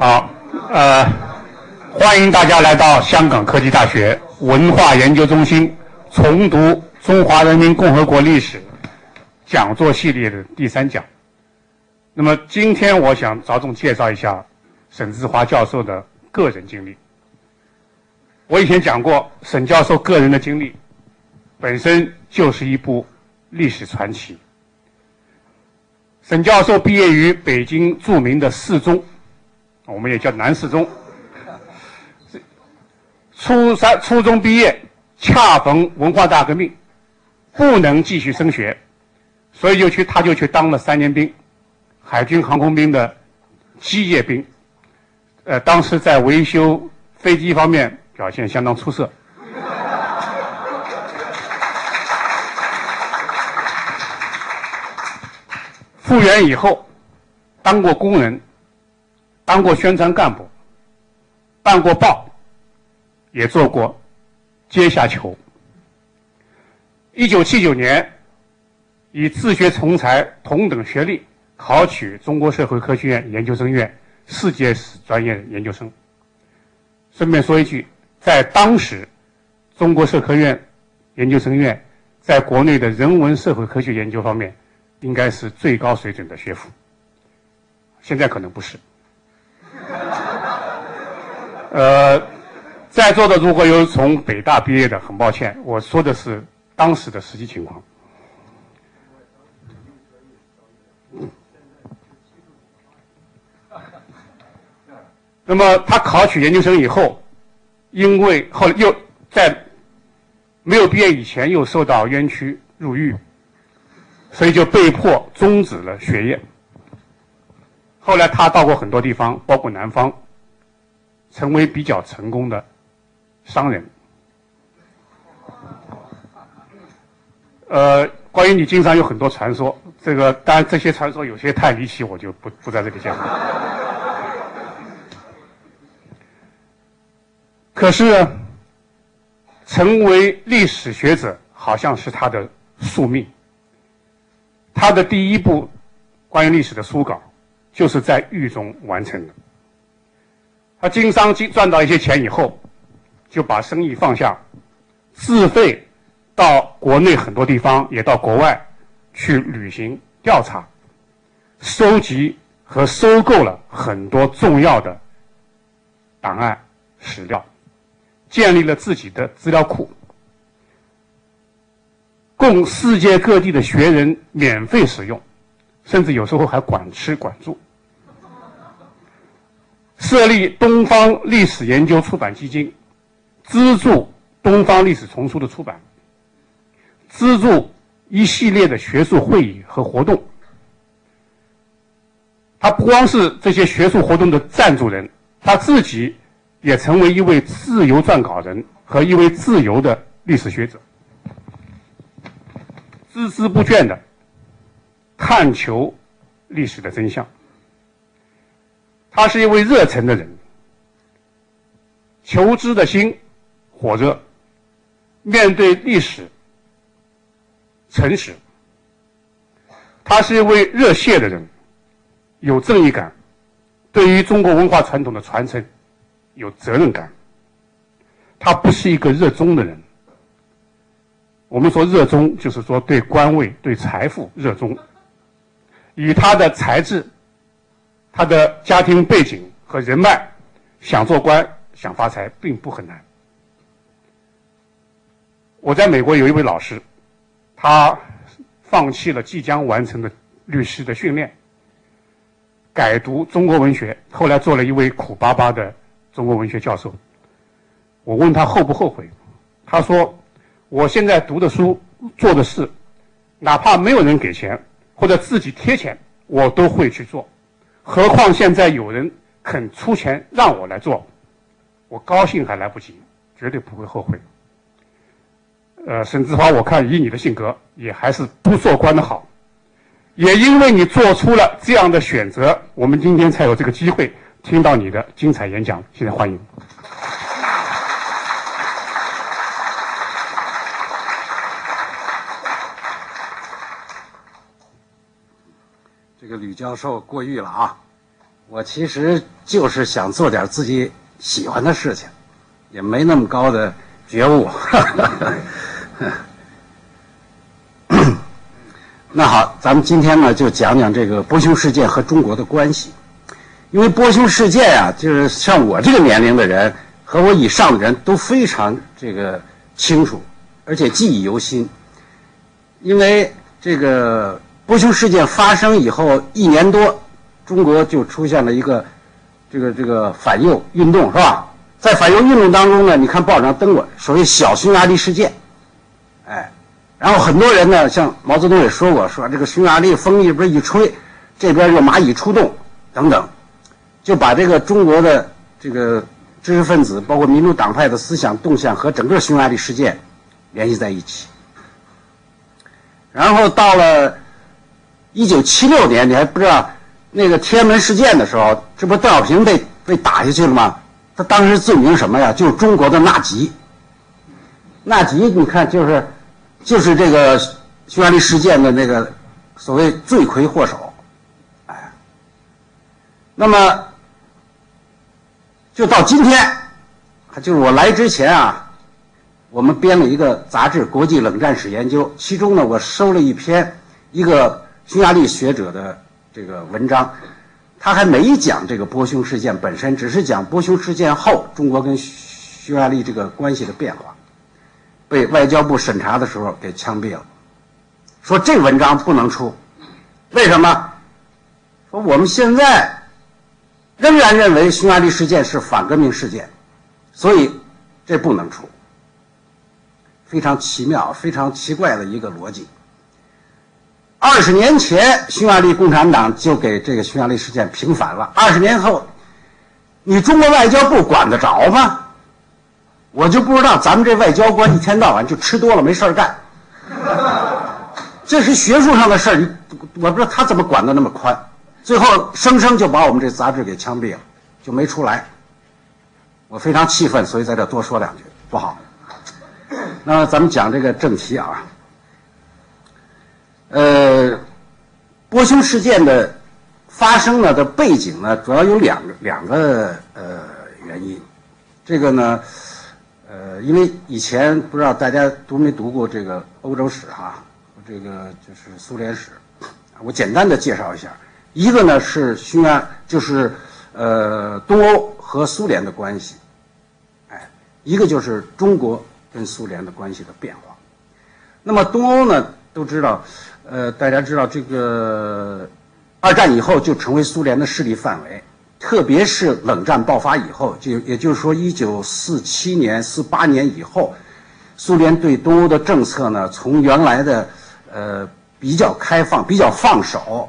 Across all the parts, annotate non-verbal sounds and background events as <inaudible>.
好，呃，欢迎大家来到香港科技大学文化研究中心重读中华人民共和国历史讲座系列的第三讲。那么今天我想着重介绍一下沈志华教授的个人经历。我以前讲过，沈教授个人的经历本身就是一部历史传奇。沈教授毕业于北京著名的四中。我们也叫南四中，初三初中毕业，恰逢文化大革命，不能继续升学，所以就去他就去当了三年兵，海军航空兵的机械兵，呃，当时在维修飞机方面表现相当出色。复员以后，当过工人。当过宣传干部，办过报，也做过阶下囚。一九七九年，以自学成才同等学历考取中国社会科学院研究生院世界史专业研究生。顺便说一句，在当时，中国社科院研究生院在国内的人文社会科学研究方面，应该是最高水准的学府。现在可能不是。<laughs> 呃，在座的如果有从北大毕业的，很抱歉，我说的是当时的实际情况。<laughs> 那么他考取研究生以后，因为后来又在没有毕业以前又受到冤屈入狱，所以就被迫终止了学业。后来他到过很多地方，包括南方。成为比较成功的商人。呃，关于你经常有很多传说，这个当然这些传说有些太离奇，我就不不在这里讲了。<laughs> 可是，成为历史学者好像是他的宿命。他的第一部关于历史的书稿，就是在狱中完成的。他经商经赚到一些钱以后，就把生意放下，自费到国内很多地方，也到国外去旅行调查，收集和收购了很多重要的档案史料，建立了自己的资料库，供世界各地的学人免费使用，甚至有时候还管吃管住。设立东方历史研究出版基金，资助东方历史丛书的出版，资助一系列的学术会议和活动。他不光是这些学术活动的赞助人，他自己也成为一位自由撰稿人和一位自由的历史学者，孜孜不倦的探求历史的真相。他是一位热忱的人，求知的心火热，面对历史诚实。他是一位热血的人，有正义感，对于中国文化传统的传承有责任感。他不是一个热衷的人。我们说热衷，就是说对官位、对财富热衷。以他的才智。他的家庭背景和人脉，想做官、想发财并不很难。我在美国有一位老师，他放弃了即将完成的律师的训练，改读中国文学，后来做了一位苦巴巴的中国文学教授。我问他后不后悔，他说：“我现在读的书、做的事，哪怕没有人给钱或者自己贴钱，我都会去做。”何况现在有人肯出钱让我来做，我高兴还来不及，绝对不会后悔。呃，沈志华，我看以你的性格，也还是不做官的好。也因为你做出了这样的选择，我们今天才有这个机会听到你的精彩演讲。现在欢迎。这个吕教授过誉了啊！我其实就是想做点自己喜欢的事情，也没那么高的觉悟。<coughs> 那好，咱们今天呢就讲讲这个波匈事件和中国的关系。因为波匈事件啊，就是像我这个年龄的人和我以上的人都非常这个清楚，而且记忆犹新。因为这个波匈事件发生以后一年多，中国就出现了一个这个这个反右运动，是吧？在反右运动当中呢，你看报纸上登过所谓“小匈牙利事件”，哎，然后很多人呢，像毛泽东也说过，说这个匈牙利风一边一吹，这边就蚂蚁出动等等。就把这个中国的这个知识分子，包括民主党派的思想动向和整个匈牙利事件联系在一起。然后到了一九七六年，你还不知道那个天安门事件的时候，这不邓小平被被打下去了吗？他当时罪名什么呀？就是中国的纳吉。纳吉，你看就是就是这个匈牙利事件的那个所谓罪魁祸首，哎，那么。就到今天，就是我来之前啊，我们编了一个杂志《国际冷战史研究》，其中呢，我收了一篇一个匈牙利学者的这个文章，他还没讲这个波匈事件本身，只是讲波匈事件后中国跟匈牙利这个关系的变化，被外交部审查的时候给枪毙了，说这文章不能出，为什么？说我们现在。仍然认为匈牙利事件是反革命事件，所以这不能出。非常奇妙、非常奇怪的一个逻辑。二十年前，匈牙利共产党就给这个匈牙利事件平反了。二十年后，你中国外交部管得着吗？我就不知道，咱们这外交官一天到晚就吃多了没事儿干。这是学术上的事儿，我不知道他怎么管得那么宽。最后，生生就把我们这杂志给枪毙了，就没出来。我非常气愤，所以在这多说两句不好。那咱们讲这个正题啊。呃，波匈事件的发生呢的背景呢，主要有两个两个呃原因。这个呢，呃，因为以前不知道大家读没读过这个欧洲史哈，这个就是苏联史，我简单的介绍一下。一个呢是匈牙，就是呃东欧和苏联的关系，哎，一个就是中国跟苏联的关系的变化。那么东欧呢都知道，呃大家知道这个二战以后就成为苏联的势力范围，特别是冷战爆发以后，就也就是说一九四七年、四八年以后，苏联对东欧的政策呢从原来的呃比较开放、比较放手。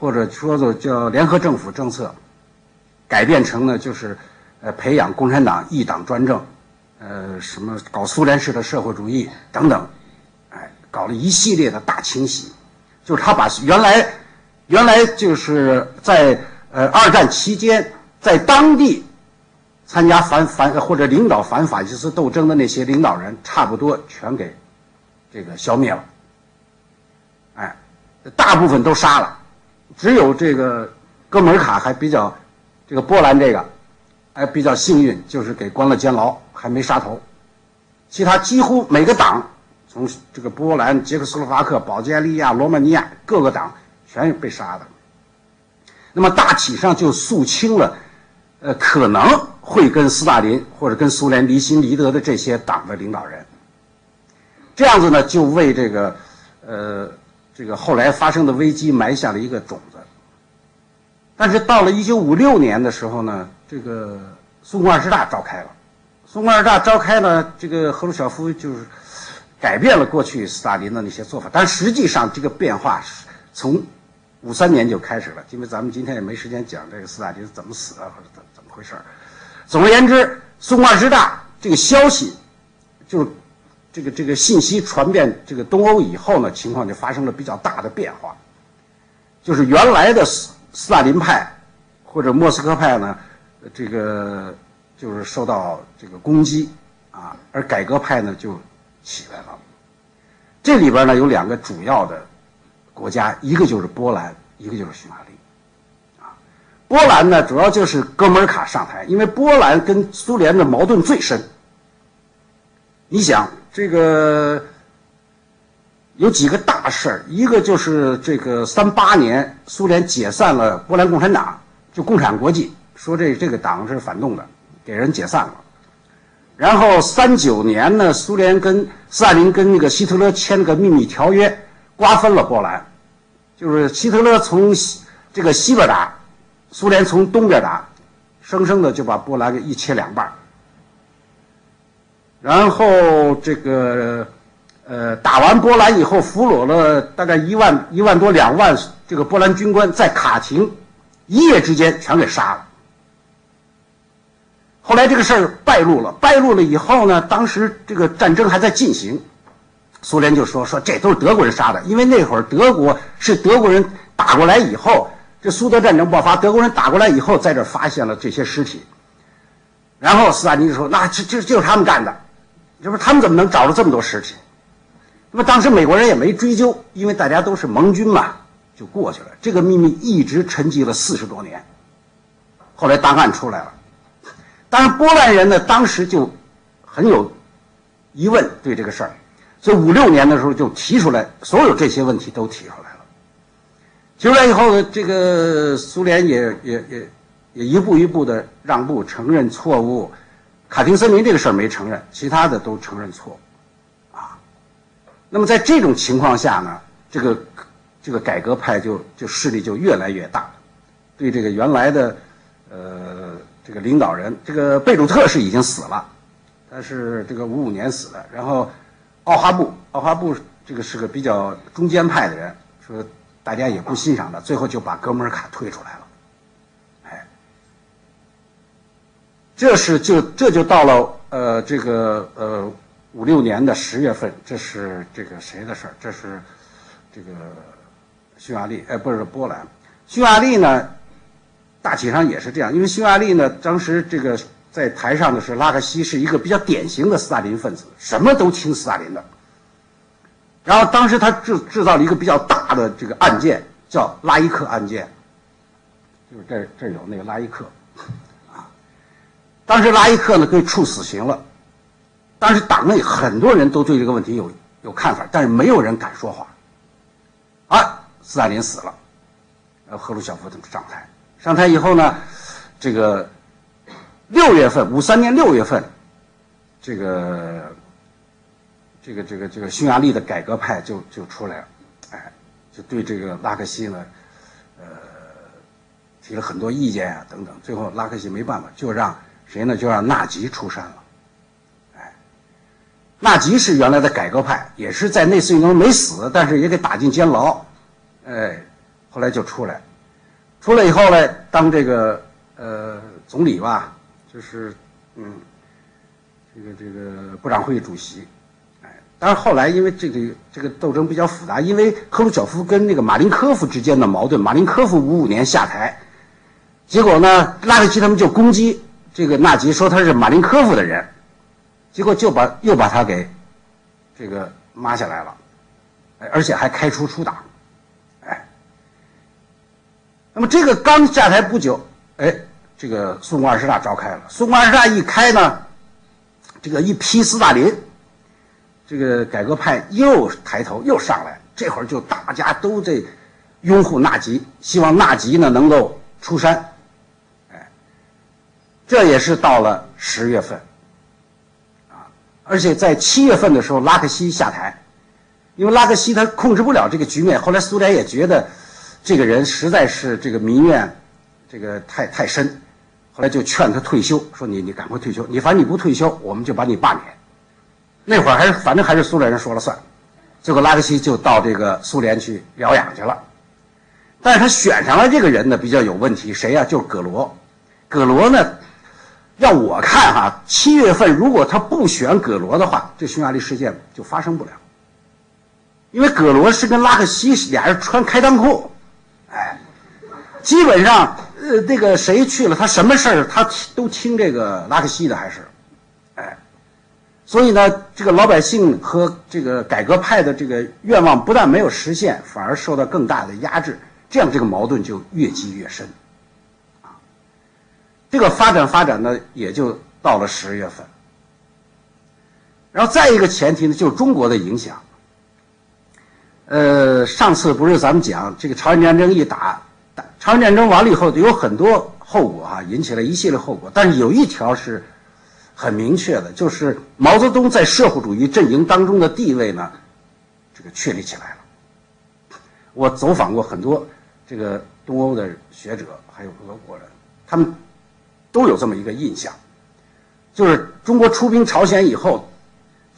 或者说做叫联合政府政策，改变成呢就是，呃培养共产党一党专政，呃什么搞苏联式的社会主义等等，搞了一系列的大清洗，就是他把原来原来就是在呃二战期间在当地参加反反或者领导反法西斯斗争的那些领导人，差不多全给这个消灭了，哎大部分都杀了。只有这个哥们尔卡还比较，这个波兰这个，还比较幸运，就是给关了监牢，还没杀头。其他几乎每个党，从这个波兰、捷克斯洛伐克、保加利亚、罗马尼亚各个党全被杀的。那么大体上就肃清了，呃，可能会跟斯大林或者跟苏联离心离德的这些党的领导人。这样子呢，就为这个，呃。这个后来发生的危机埋下了一个种子，但是到了一九五六年的时候呢，这个苏共二十大召开了，苏共二十大召开呢，这个赫鲁晓夫就是改变了过去斯大林的那些做法，但实际上这个变化是从五三年就开始了，因为咱们今天也没时间讲这个斯大林怎么死啊或者怎怎么回事儿。总而言之，苏共二之大这个消息就。这个这个信息传遍这个东欧以后呢，情况就发生了比较大的变化，就是原来的斯斯大林派或者莫斯科派呢，这个就是受到这个攻击啊，而改革派呢就起来了。这里边呢有两个主要的国家，一个就是波兰，一个就是匈牙利，啊，波兰呢，主要就是哥门卡上台，因为波兰跟苏联的矛盾最深。你想，这个有几个大事儿，一个就是这个三八年苏联解散了波兰共产党，就共产国际说这这个党是反动的，给人解散了。然后三九年呢，苏联跟斯大林跟那个希特勒签了个秘密条约，瓜分了波兰，就是希特勒从西这个西边打。苏联从东边打，生生的就把波兰给一切两半然后这个，呃，打完波兰以后，俘虏了大概一万一万多两万这个波兰军官，在卡廷一夜之间全给杀了。后来这个事儿败露了，败露了以后呢，当时这个战争还在进行，苏联就说说这都是德国人杀的，因为那会儿德国是德国人打过来以后。这苏德战争爆发，德国人打过来以后，在这发现了这些尸体，然后斯大林就说：“那这这就是他们干的，这不他们怎么能找着这么多尸体？”那么当时美国人也没追究，因为大家都是盟军嘛，就过去了。这个秘密一直沉寂了四十多年，后来档案出来了，当然波兰人呢，当时就很有疑问对这个事儿，所以五六年的时候就提出来，所有这些问题都提出来了。提。出来以后呢，这个苏联也也也也一步一步的让步，承认错误。卡廷森林这个事儿没承认，其他的都承认错误，啊。那么在这种情况下呢，这个这个改革派就就势力就越来越大，对这个原来的呃这个领导人，这个贝鲁特是已经死了，他是这个五五年死的。然后奥哈布，奥哈布这个是个比较中间派的人，说。大家也不欣赏他，最后就把哥们儿卡推出来了，哎，这是就这就到了呃这个呃五六年的十月份，这是这个谁的事儿？这是这个匈牙利，哎，不是波兰，匈牙利呢，大体上也是这样，因为匈牙利呢，当时这个在台上的是拉克西，是一个比较典型的斯大林分子，什么都听斯大林的。然后当时他制制造了一个比较大的这个案件，叫拉伊克案件，就是这这有那个拉伊克，啊，当时拉伊克呢被处死刑了，当时党内很多人都对这个问题有有看法，但是没有人敢说话。啊，斯大林死了，然后赫鲁晓夫他们上台，上台以后呢，这个六月份五三年六月份，这个。这个这个这个匈牙利的改革派就就出来了，哎，就对这个拉克西呢，呃，提了很多意见啊等等。最后拉克西没办法，就让谁呢？就让纳吉出山了，哎，纳吉是原来的改革派，也是在内斯运动没死，但是也给打进监牢，哎，后来就出来，出来以后呢，当这个呃总理吧，就是嗯，这个这个部长会议主席。哎但是后来，因为这个这个斗争比较复杂，因为赫鲁晓夫跟那个马林科夫之间的矛盾，马林科夫五五年下台，结果呢，拉里奇他们就攻击这个纳吉，说他是马林科夫的人，结果就把又把他给这个抹下来了，而且还开除出党，那么这个刚下台不久，哎，这个苏共二十大召开了，苏共二十大一开呢，这个一批斯大林。这个改革派又抬头又上来，这会儿就大家都在拥护纳吉，希望纳吉呢能够出山，哎，这也是到了十月份，啊，而且在七月份的时候，拉克西下台，因为拉克西他控制不了这个局面，后来苏联也觉得这个人实在是这个民怨这个太太深，后来就劝他退休，说你你赶快退休，你反正你不退休，我们就把你罢免。那会儿还是反正还是苏联人说了算，结果拉克西就到这个苏联去疗养去了，但是他选上了这个人呢比较有问题，谁呀？就是葛罗，葛罗呢，让我看哈，七月份如果他不选葛罗的话，这匈牙利事件就发生不了，因为葛罗是跟拉克西俩人穿开裆裤，哎，基本上呃那个谁去了，他什么事儿他都听这个拉克西的还是。哎所以呢，这个老百姓和这个改革派的这个愿望不但没有实现，反而受到更大的压制，这样这个矛盾就越积越深，啊。这个发展发展呢，也就到了十月份。然后再一个前提呢，就是中国的影响。呃，上次不是咱们讲这个朝鲜战争一打，朝鲜战争完了以后有很多后果哈，引起了一系列后果。但是有一条是很明确的，就是毛泽东在社会主义阵营当中的地位呢，这个确立起来了。我走访过很多这个东欧的学者，还有俄国人，他们都有这么一个印象，就是中国出兵朝鲜以后。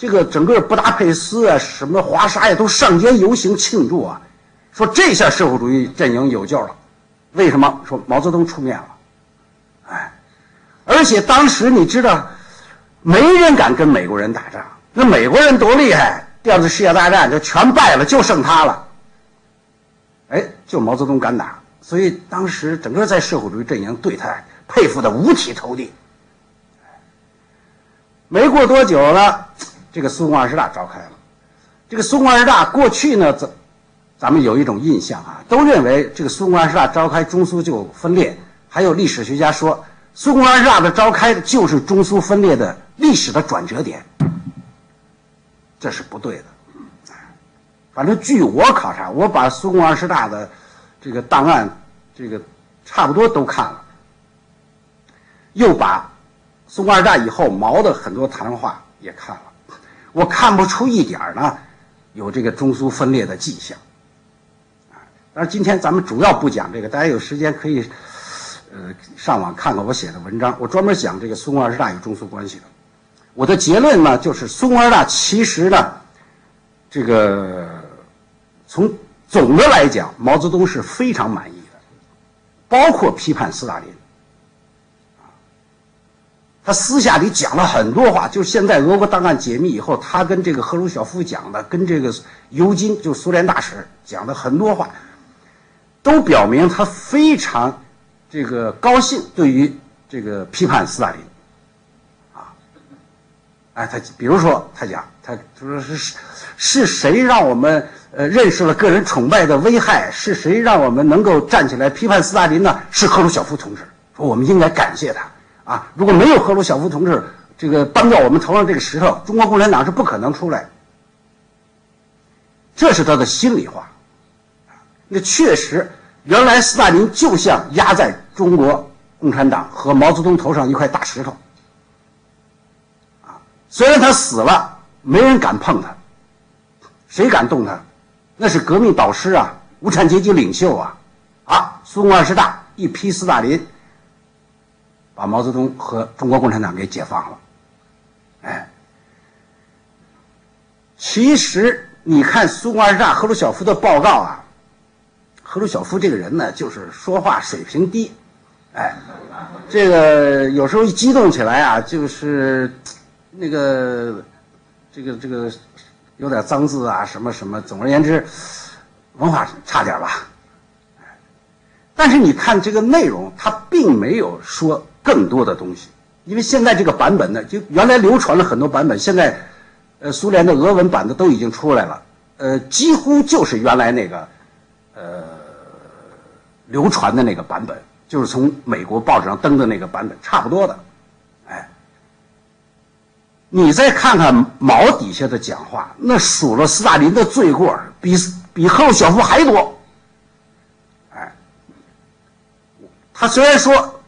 这个整个布达佩斯啊，什么华沙呀，都上街游行庆祝啊，说这下社会主义阵营有救了。为什么？说毛泽东出面了，哎，而且当时你知道，没人敢跟美国人打仗，那美国人多厉害，第二次世界大战就全败了，就剩他了。哎，就毛泽东敢打，所以当时整个在社会主义阵营对他佩服的五体投地。没过多久了。这个苏共二十大召开了，这个苏共二十大过去呢，咱咱们有一种印象啊，都认为这个苏共二十大召开，中苏就分裂。还有历史学家说，苏共二十大的召开就是中苏分裂的历史的转折点，这是不对的。反正据我考察，我把苏共二十大的这个档案，这个差不多都看了，又把苏共二十大以后毛的很多谈话也看了。我看不出一点呢，有这个中苏分裂的迹象，啊！但是今天咱们主要不讲这个，大家有时间可以，呃，上网看看我写的文章。我专门讲这个苏共二十大与中苏关系的。我的结论呢，就是苏共二十大其实呢，这个从总的来讲，毛泽东是非常满意的，包括批判斯大林。他私下里讲了很多话，就是现在俄国档案解密以后，他跟这个赫鲁晓夫讲的，跟这个尤金就苏联大使讲的很多话，都表明他非常这个高兴，对于这个批判斯大林，啊，哎，他比如说他讲，他他说是是谁让我们呃认识了个人崇拜的危害？是谁让我们能够站起来批判斯大林呢？是赫鲁晓夫同志，说我们应该感谢他。啊！如果没有赫鲁晓夫同志这个搬到我们头上这个石头，中国共产党是不可能出来。这是他的心里话。那确实，原来斯大林就像压在中国共产党和毛泽东头上一块大石头。啊，虽然他死了，没人敢碰他，谁敢动他？那是革命导师啊，无产阶级领袖啊！啊，苏共二十大一批斯大林。把毛泽东和中国共产党给解放了，哎，其实你看苏共二十大赫鲁晓夫的报告啊，赫鲁晓夫这个人呢，就是说话水平低，哎，这个有时候一激动起来啊，就是那个这个这个有点脏字啊，什么什么，总而言之，文化差点吧，但是你看这个内容，他并没有说。更多的东西，因为现在这个版本呢，就原来流传了很多版本，现在，呃，苏联的俄文版的都已经出来了，呃，几乎就是原来那个，呃，流传的那个版本，就是从美国报纸上登的那个版本，差不多的，哎，你再看看毛底下的讲话，那数了斯大林的罪过，比比赫鲁晓夫还多，哎，他虽然说。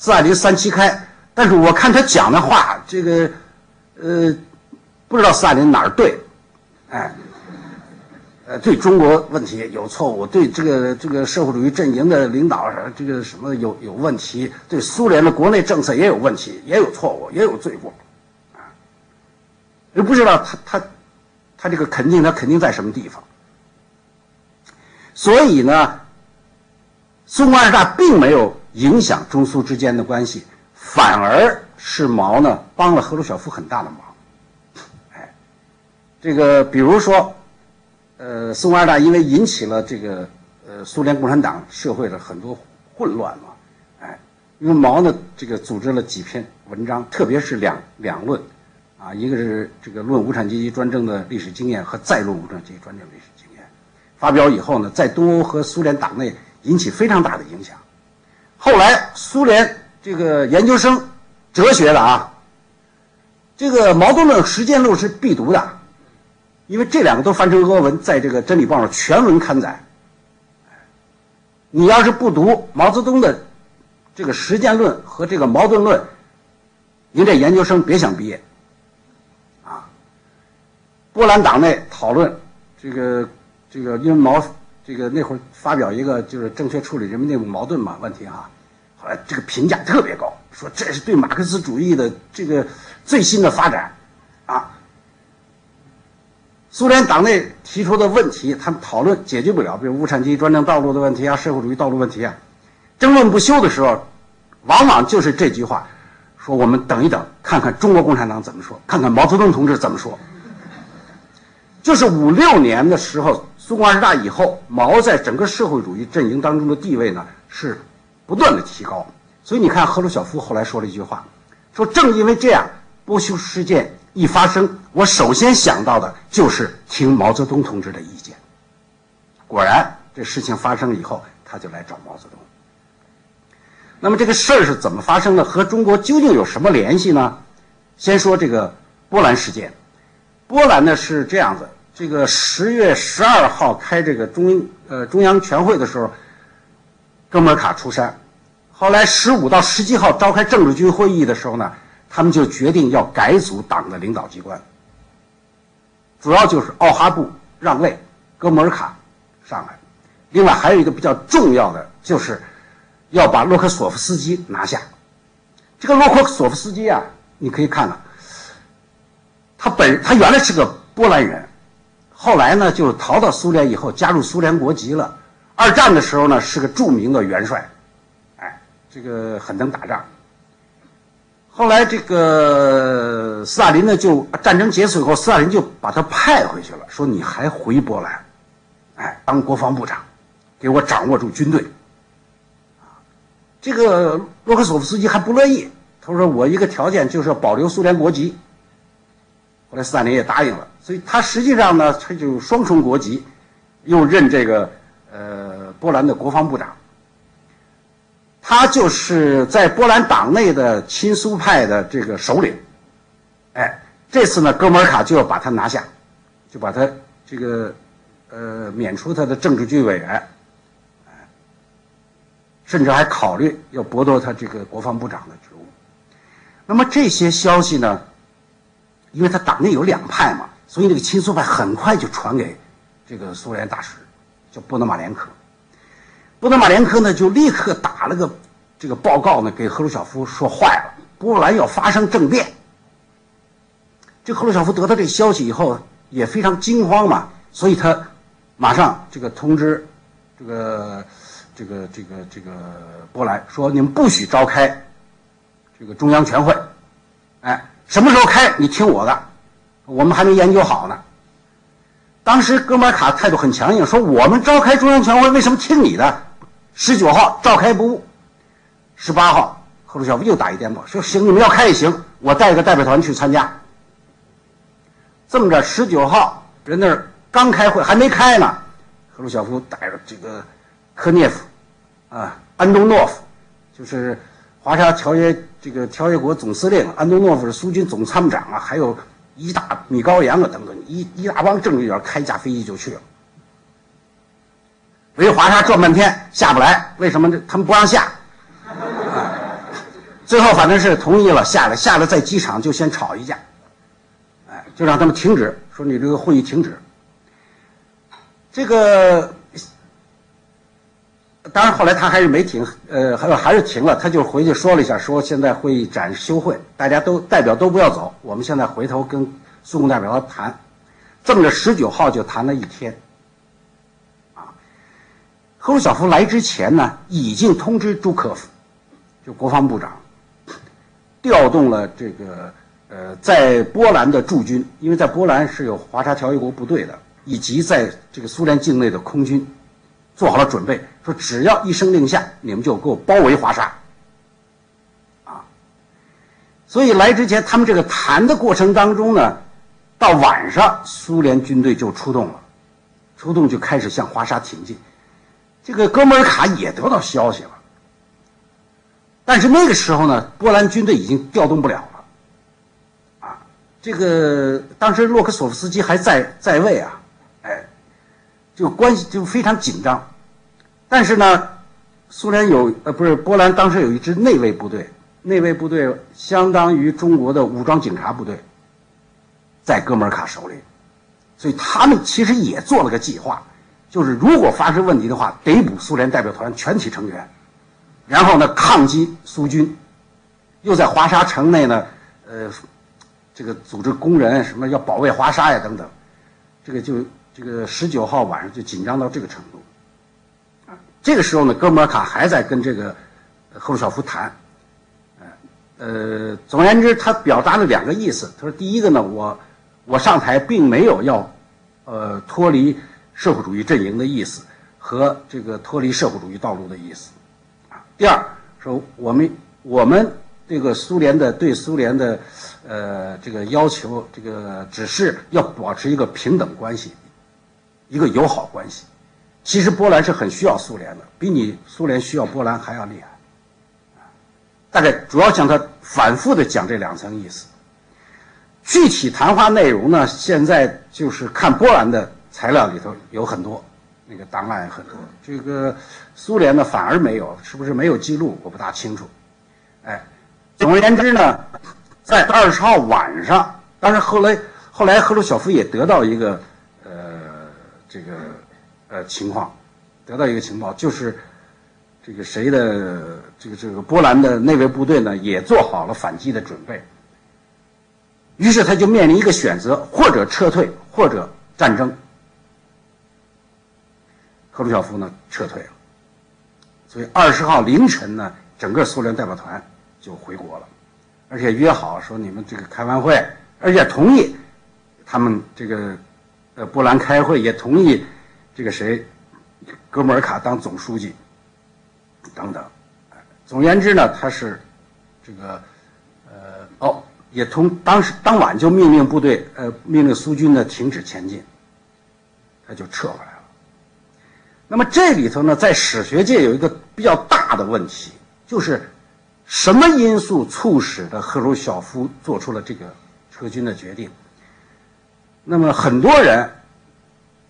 斯大林三七开，但是我看他讲的话，这个，呃，不知道斯大林哪儿对，哎，呃，对中国问题有错误，对这个这个社会主义阵营的领导这个什么有有问题，对苏联的国内政策也有问题，也有错误，也有罪过，啊，又不知道他他他这个肯定他肯定在什么地方，所以呢，苏共二十大并没有。影响中苏之间的关系，反而是毛呢帮了赫鲁晓夫很大的忙。哎，这个比如说，呃，苏共二大因为引起了这个呃苏联共产党社会的很多混乱嘛，哎，因为毛呢这个组织了几篇文章，特别是两两论，啊，一个是这个论无产阶级专政的历史经验和再论无产阶级专政历史经验，发表以后呢，在东欧和苏联党内引起非常大的影响。后来，苏联这个研究生，哲学的啊，这个矛盾论、实践论是必读的，因为这两个都翻成俄文，在这个《真理报》上全文刊载。你要是不读毛泽东的这个实践论和这个矛盾论，您这研究生别想毕业。啊，波兰党内讨论这个这个，因为毛这个那会儿发表一个就是正确处理人民内部矛盾嘛问题哈。后来这个评价特别高，说这是对马克思主义的这个最新的发展，啊，苏联党内提出的问题，他们讨论解决不了，比如无产阶级专政道路的问题啊，社会主义道路问题啊，争论不休的时候，往往就是这句话，说我们等一等，看看中国共产党怎么说，看看毛泽东同志怎么说。就是五六年的时候，苏共二十大以后，毛在整个社会主义阵营当中的地位呢是。不断的提高，所以你看赫鲁晓夫后来说了一句话，说正因为这样，波修事件一发生，我首先想到的就是听毛泽东同志的意见。果然，这事情发生以后，他就来找毛泽东。那么这个事儿是怎么发生的？和中国究竟有什么联系呢？先说这个波兰事件。波兰呢是这样子，这个十月十二号开这个中呃中央全会的时候。哥门卡出山，后来十五到十七号召开政治局会议的时候呢，他们就决定要改组党的领导机关，主要就是奥哈布让位，哥门卡上来，另外还有一个比较重要的就是，要把洛克索夫斯基拿下。这个洛克索夫斯基啊，你可以看看，他本他原来是个波兰人，后来呢就逃到苏联以后加入苏联国籍了。二战的时候呢，是个著名的元帅，哎，这个很能打仗。后来这个斯大林呢，就战争结束以后，斯大林就把他派回去了，说你还回波兰，哎，当国防部长，给我掌握住军队。这个洛克索夫斯基还不乐意，他说我一个条件就是要保留苏联国籍。后来斯大林也答应了，所以他实际上呢，他就双重国籍，又任这个。呃，波兰的国防部长，他就是在波兰党内的亲苏派的这个首领。哎，这次呢，哥门卡就要把他拿下，就把他这个呃免除他的政治局委员，甚至还考虑要剥夺他这个国防部长的职务。那么这些消息呢，因为他党内有两派嘛，所以这个亲苏派很快就传给这个苏联大使。叫波德马连科，波德马连科呢就立刻打了个这个报告呢给赫鲁晓夫说坏了，波兰要发生政变。这赫鲁晓夫得到这消息以后也非常惊慌嘛，所以他马上这个通知这个这个这个这个波兰说你们不许召开这个中央全会，哎，什么时候开你听我的，我们还没研究好呢。当时哥马卡态度很强硬，说：“我们召开中央全会，为什么听你的？”十九号召开不误，十八号赫鲁晓夫又打一电报说：“行，你们要开也行，我带个代表团去参加。”这么着，十九号人那儿刚开会，还没开呢，赫鲁晓夫带着这个科涅夫，啊，安东诺夫，就是华沙条约这个条约国总司令，安东诺夫是苏军总参谋长啊，还有。一大米高扬啊，等等，一一大帮政治员开架飞机就去了，围华沙转半天下不来，为什么呢？他们不让下。最后反正是同意了，下来，下来在机场就先吵一架，哎，就让他们停止，说你这个会议停止。这个当然后来他还是没停，呃，还还是停了，他就回去说了一下，说现在会议暂休会，大家都代表都不要走，我们现在回头跟苏共代表谈，这么着十九号就谈了一天。啊，赫鲁晓夫来之前呢，已经通知朱可夫，就国防部长，调动了这个呃在波兰的驻军，因为在波兰是有华沙条约国部队的，以及在这个苏联境内的空军。做好了准备，说只要一声令下，你们就给我包围华沙。啊，所以来之前，他们这个谈的过程当中呢，到晚上，苏联军队就出动了，出动就开始向华沙挺进。这个哥们尔卡也得到消息了，但是那个时候呢，波兰军队已经调动不了了，啊，这个当时洛克索夫斯基还在在位啊，就关系就非常紧张。但是呢，苏联有呃不是波兰当时有一支内卫部队，内卫部队相当于中国的武装警察部队，在哥门卡手里，所以他们其实也做了个计划，就是如果发生问题的话，逮捕苏联代表团全体成员。然后呢，抗击苏军，又在华沙城内呢，呃，这个组织工人什么要保卫华沙呀等等，这个就这个十九号晚上就紧张到这个程度，啊，这个时候呢，哥莫尔卡还在跟这个赫鲁晓夫谈，呃，总而言之，他表达了两个意思。他说，第一个呢，我我上台并没有要，呃，脱离社会主义阵营的意思和这个脱离社会主义道路的意思。第二，说我们我们这个苏联的对苏联的，呃，这个要求，这个只是要保持一个平等关系，一个友好关系。其实波兰是很需要苏联的，比你苏联需要波兰还要厉害。大概主要讲他反复的讲这两层意思。具体谈话内容呢，现在就是看波兰的材料里头有很多。那个档案很多，这个苏联呢反而没有，是不是没有记录？我不大清楚。哎，总而言之呢，在二十号晚上，当然后来后来赫鲁晓夫也得到一个这个呃情况，得到一个情报，就是这个谁的这个这个波兰的内卫部队呢也做好了反击的准备。于是他就面临一个选择：或者撤退，或者战争。赫鲁晓夫呢撤退了，所以二十号凌晨呢，整个苏联代表团就回国了，而且约好说你们这个开完会，而且同意他们这个呃波兰开会，也同意这个谁哥莫尔卡当总书记等等。总而言之呢，他是这个呃哦，也同当时当晚就命令部队呃命令苏军呢停止前进，他就撤回来了。那么这里头呢，在史学界有一个比较大的问题，就是什么因素促使的赫鲁晓夫做出了这个撤军的决定？那么很多人，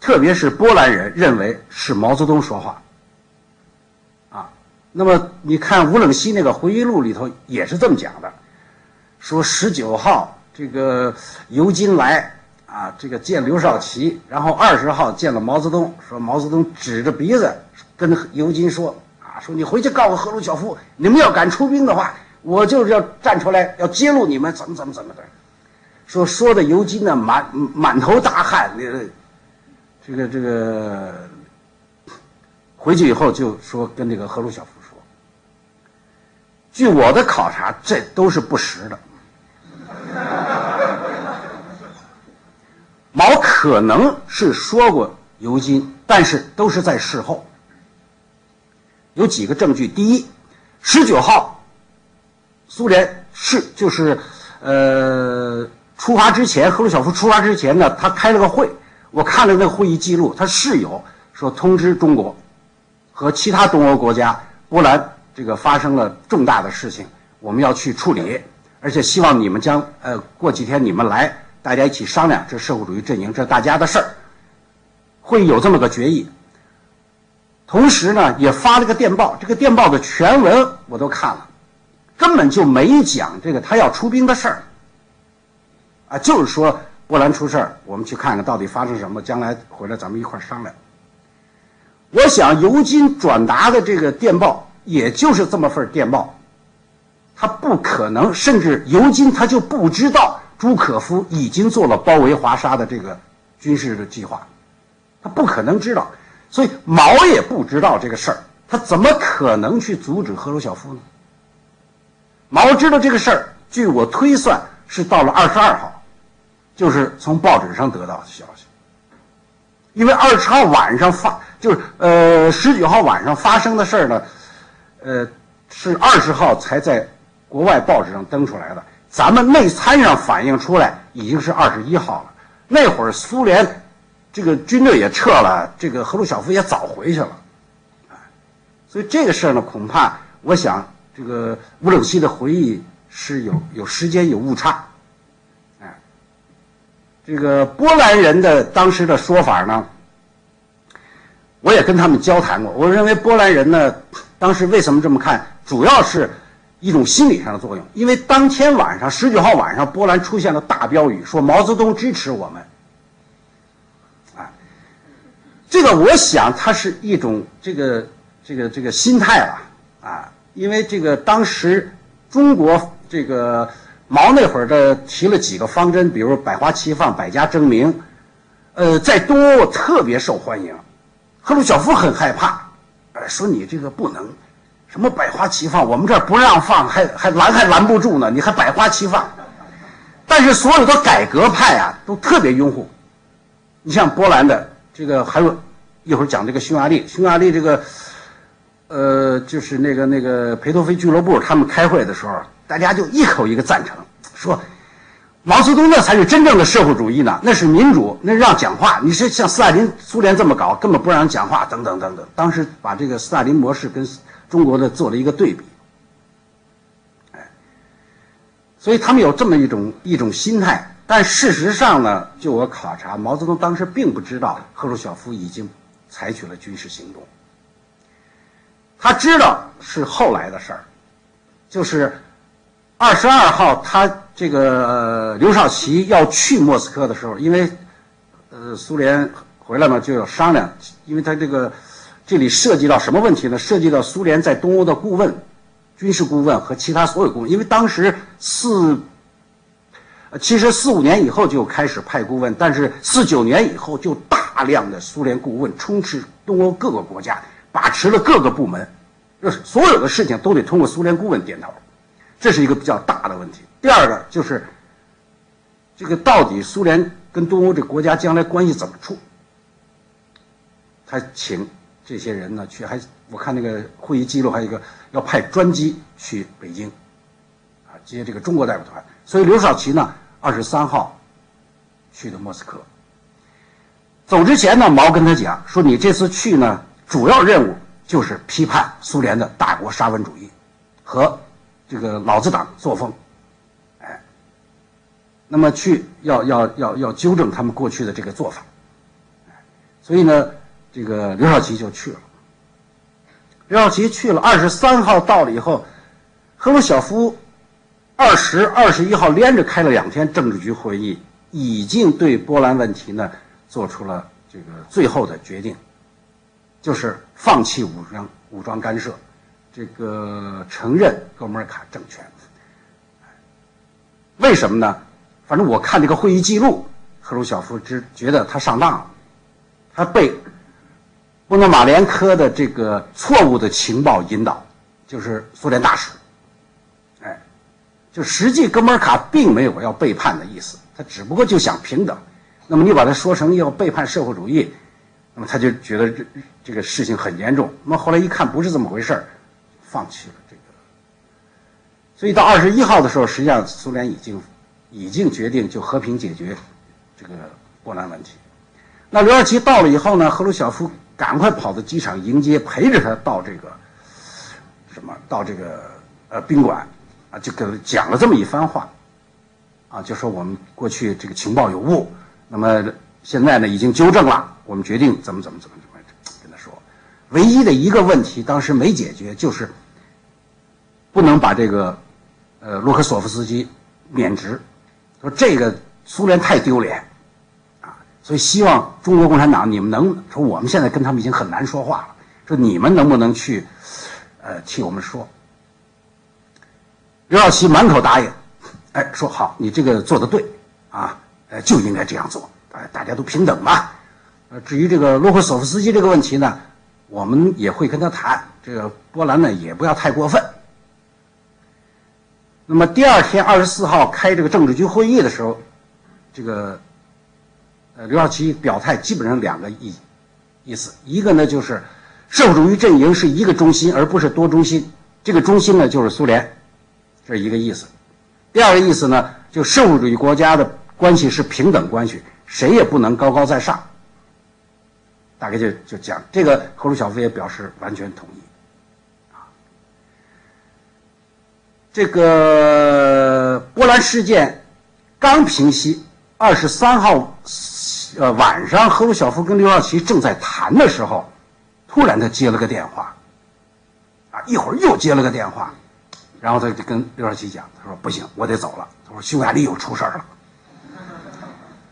特别是波兰人认为是毛泽东说话。啊，那么你看吴冷西那个回忆录里头也是这么讲的，说十九号这个尤金来。啊，这个见刘少奇，然后二十号见了毛泽东，说毛泽东指着鼻子跟尤金说：“啊，说你回去告诉赫鲁晓夫，你们要敢出兵的话，我就是要站出来要揭露你们怎么怎么怎么的。”说说的尤金呢满满头大汗，那个这个这个回去以后就说跟这个赫鲁晓夫说：“据我的考察，这都是不实的。”毛可能是说过尤金，但是都是在事后。有几个证据：第一，十九号，苏联是就是呃出发之前，赫鲁晓夫出发之前呢，他开了个会，我看了那个会议记录，他是有说通知中国和其他东欧国家，波兰这个发生了重大的事情，我们要去处理，而且希望你们将呃过几天你们来。大家一起商量，这社会主义阵营，这大家的事儿，会有这么个决议。同时呢，也发了个电报，这个电报的全文我都看了，根本就没讲这个他要出兵的事儿，啊，就是说波兰出事儿，我们去看看到底发生什么，将来回来咱们一块儿商量。我想尤金转达的这个电报，也就是这么份电报，他不可能，甚至尤金他就不知道。朱可夫已经做了包围华沙的这个军事的计划，他不可能知道，所以毛也不知道这个事儿，他怎么可能去阻止赫鲁晓夫呢？毛知道这个事儿，据我推算是到了二十二号，就是从报纸上得到的消息，因为二十号晚上发，就是呃十九号晚上发生的事儿呢，呃是二十号才在国外报纸上登出来的。咱们内参上反映出来已经是二十一号了，那会儿苏联这个军队也撤了，这个赫鲁晓夫也早回去了，所以这个事儿呢，恐怕我想这个乌鲁西的回忆是有有时间有误差，这个波兰人的当时的说法呢，我也跟他们交谈过。我认为波兰人呢，当时为什么这么看，主要是一种心理上的作用。因为当天晚上十九号晚上，波兰出现了大标语，说毛泽东支持我们。啊这个我想，它是一种这个这个这个心态吧啊，因为这个当时中国这个毛那会儿的提了几个方针，比如百花齐放、百家争鸣，呃，在东欧特别受欢迎。赫鲁晓夫很害怕，呃，说你这个不能，什么百花齐放，我们这儿不让放，还还拦还拦不住呢，你还百花齐放。但是所有的改革派啊，都特别拥护。你像波兰的。这个还有，一会儿讲这个匈牙利，匈牙利这个，呃，就是那个那个裴多菲俱乐部，他们开会的时候，大家就一口一个赞成，说毛泽东那才是真正的社会主义呢，那是民主，那让讲话。你是像斯大林、苏联这么搞，根本不让人讲话，等等等等。当时把这个斯大林模式跟中国的做了一个对比，哎，所以他们有这么一种一种心态。但事实上呢，就我考察，毛泽东当时并不知道赫鲁晓夫已经采取了军事行动。他知道是后来的事儿，就是二十二号，他这个刘少奇要去莫斯科的时候，因为呃苏联回来嘛，就要商量，因为他这个这里涉及到什么问题呢？涉及到苏联在东欧的顾问、军事顾问和其他所有顾问，因为当时四。其实四五年以后就开始派顾问，但是四九年以后就大量的苏联顾问充斥东欧各个国家，把持了各个部门，就是所有的事情都得通过苏联顾问点头，这是一个比较大的问题。第二个就是，这个到底苏联跟东欧这国家将来关系怎么处？他请这些人呢去，还我看那个会议记录，还有一个要派专机去北京，啊接这个中国代表团。所以刘少奇呢，二十三号去的莫斯科。走之前呢，毛跟他讲说：“你这次去呢，主要任务就是批判苏联的大国沙文主义和这个老子党作风，哎，那么去要要要要纠正他们过去的这个做法。”所以呢，这个刘少奇就去了。刘少奇去了，二十三号到了以后，赫鲁晓夫。二十二十一号连着开了两天政治局会议，已经对波兰问题呢做出了这个最后的决定，就是放弃武装武装干涉，这个承认哥莫尔卡政权。为什么呢？反正我看这个会议记录，赫鲁晓夫只觉得他上当了，他被波诺马连科的这个错误的情报引导，就是苏联大使。哎就实际，哥莫尔卡并没有要背叛的意思，他只不过就想平等。那么你把它说成要背叛社会主义，那么他就觉得这这个事情很严重。那么后来一看不是这么回事儿，放弃了这个。所以到二十一号的时候，实际上苏联已经已经决定就和平解决这个波兰问题。那刘少奇到了以后呢，赫鲁晓夫赶快跑到机场迎接，陪着他到这个什么到这个呃宾馆。啊，就给讲了这么一番话，啊，就说我们过去这个情报有误，那么现在呢已经纠正了，我们决定怎么怎么怎么怎么跟他说，唯一的一个问题当时没解决，就是不能把这个呃洛克索夫斯基免职，说这个苏联太丢脸，啊，所以希望中国共产党你们能说我们现在跟他们已经很难说话了，说你们能不能去呃替我们说。刘少奇满口答应，哎，说好，你这个做的对，啊，呃，就应该这样做，大家都平等嘛。呃，至于这个洛克索夫斯基这个问题呢，我们也会跟他谈。这个波兰呢，也不要太过分。那么第二天二十四号开这个政治局会议的时候，这个呃刘少奇表态基本上两个意意思，一个呢就是社会主义阵营是一个中心，而不是多中心，这个中心呢就是苏联。这是一个意思，第二个意思呢，就社会主义国家的关系是平等关系，谁也不能高高在上。大概就就讲这个，赫鲁晓夫也表示完全同意。啊，这个波兰事件刚平息，二十三号呃晚上，赫鲁晓夫跟刘少奇正在谈的时候，突然他接了个电话，啊，一会儿又接了个电话，然后他就跟刘少奇讲，他说不行，我得走了。他说匈牙利又出事儿了，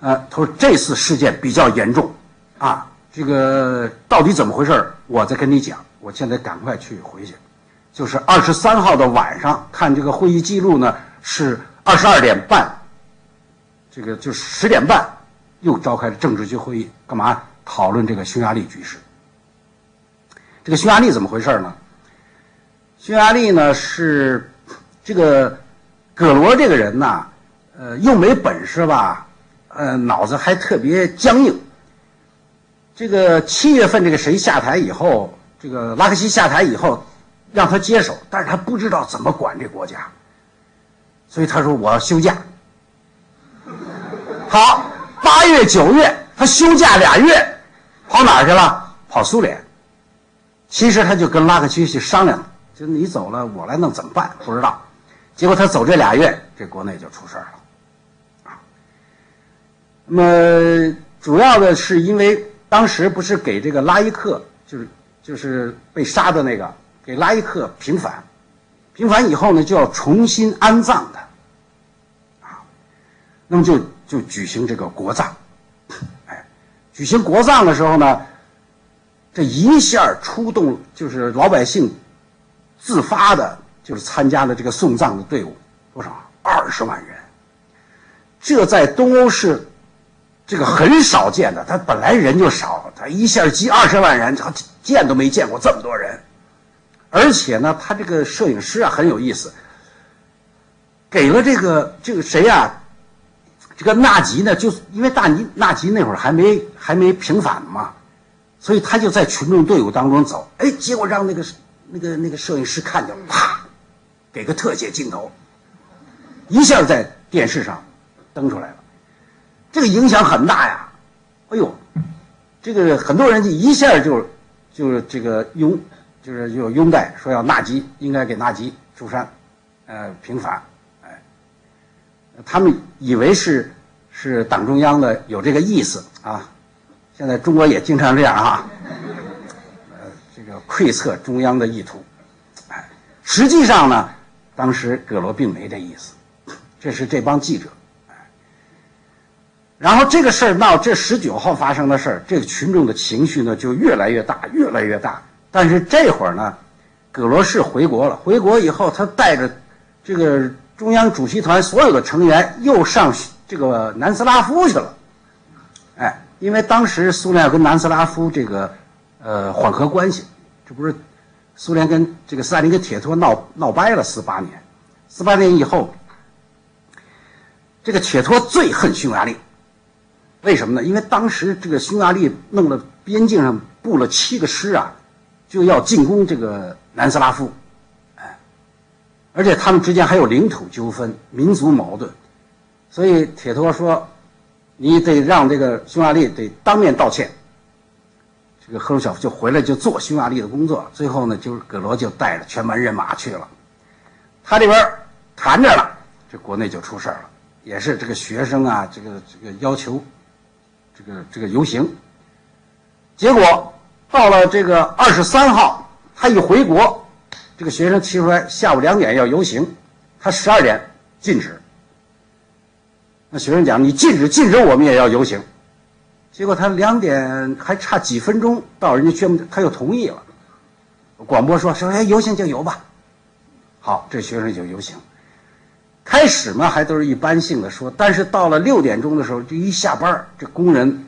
呃，他说这次事件比较严重，啊，这个到底怎么回事，我再跟你讲。我现在赶快去回去，就是二十三号的晚上看这个会议记录呢，是二十二点半，这个就十点半又召开了政治局会议，干嘛讨论这个匈牙利局势？这个匈牙利怎么回事呢？匈牙利呢是这个葛罗这个人呐，呃，又没本事吧，呃，脑子还特别僵硬。这个七月份这个谁下台以后。这个拉克西下台以后，让他接手，但是他不知道怎么管这国家，所以他说我要休假。好，八月九月他休假俩月，跑哪儿去了？跑苏联。其实他就跟拉克西去商量，就你走了，我来弄怎么办？不知道。结果他走这俩月，这国内就出事儿了，啊。那么主要的是因为当时不是给这个拉伊克就是。就是被杀的那个，给拉伊克平反，平反以后呢，就要重新安葬他，啊，那么就就举行这个国葬，哎，举行国葬的时候呢，这一下出动就是老百姓自发的，就是参加了这个送葬的队伍，多少？二十万人，这在东欧是。这个很少见的，他本来人就少，他一下集二十万人，他见都没见过这么多人。而且呢，他这个摄影师啊很有意思，给了这个这个谁呀？这个纳吉呢，就因为大尼纳吉那会儿还没还没平反嘛，所以他就在群众队伍当中走。哎，结果让那个那个那个摄影师看见，啪，给个特写镜头，一下在电视上登出来了。这个影响很大呀，哎呦，这个很多人就一下就，就这个拥，就是就拥戴，说要纳吉，应该给纳吉出山，呃，平反，哎，他们以为是是党中央的有这个意思啊，现在中国也经常这样啊，呃，这个窥测中央的意图，哎，实际上呢，当时葛罗并没这意思，这是这帮记者。然后这个事儿闹，这十九号发生的事儿，这个群众的情绪呢就越来越大，越来越大。但是这会儿呢，葛罗士回国了。回国以后，他带着这个中央主席团所有的成员又上这个南斯拉夫去了。哎，因为当时苏联要跟南斯拉夫这个呃缓和关系，这不是苏联跟这个斯大林跟铁托闹闹掰了四八年，四八年以后，这个铁托最恨匈牙利。为什么呢？因为当时这个匈牙利弄了边境上布了七个师啊，就要进攻这个南斯拉夫，哎，而且他们之间还有领土纠纷、民族矛盾，所以铁托说，你得让这个匈牙利得当面道歉。这个赫鲁晓夫就回来就做匈牙利的工作，最后呢，就是葛罗就带着全班人马去了，他这边谈着了，这国内就出事了，也是这个学生啊，这个这个要求。这个这个游行，结果到了这个二十三号，他一回国，这个学生提出来下午两点要游行，他十二点禁止。那学生讲你禁止禁止我们也要游行，结果他两点还差几分钟到，人家宣布他又同意了，广播说说哎游行就游吧，好这学生就游行。开始嘛还都是一般性的说，但是到了六点钟的时候，就一下班这工人，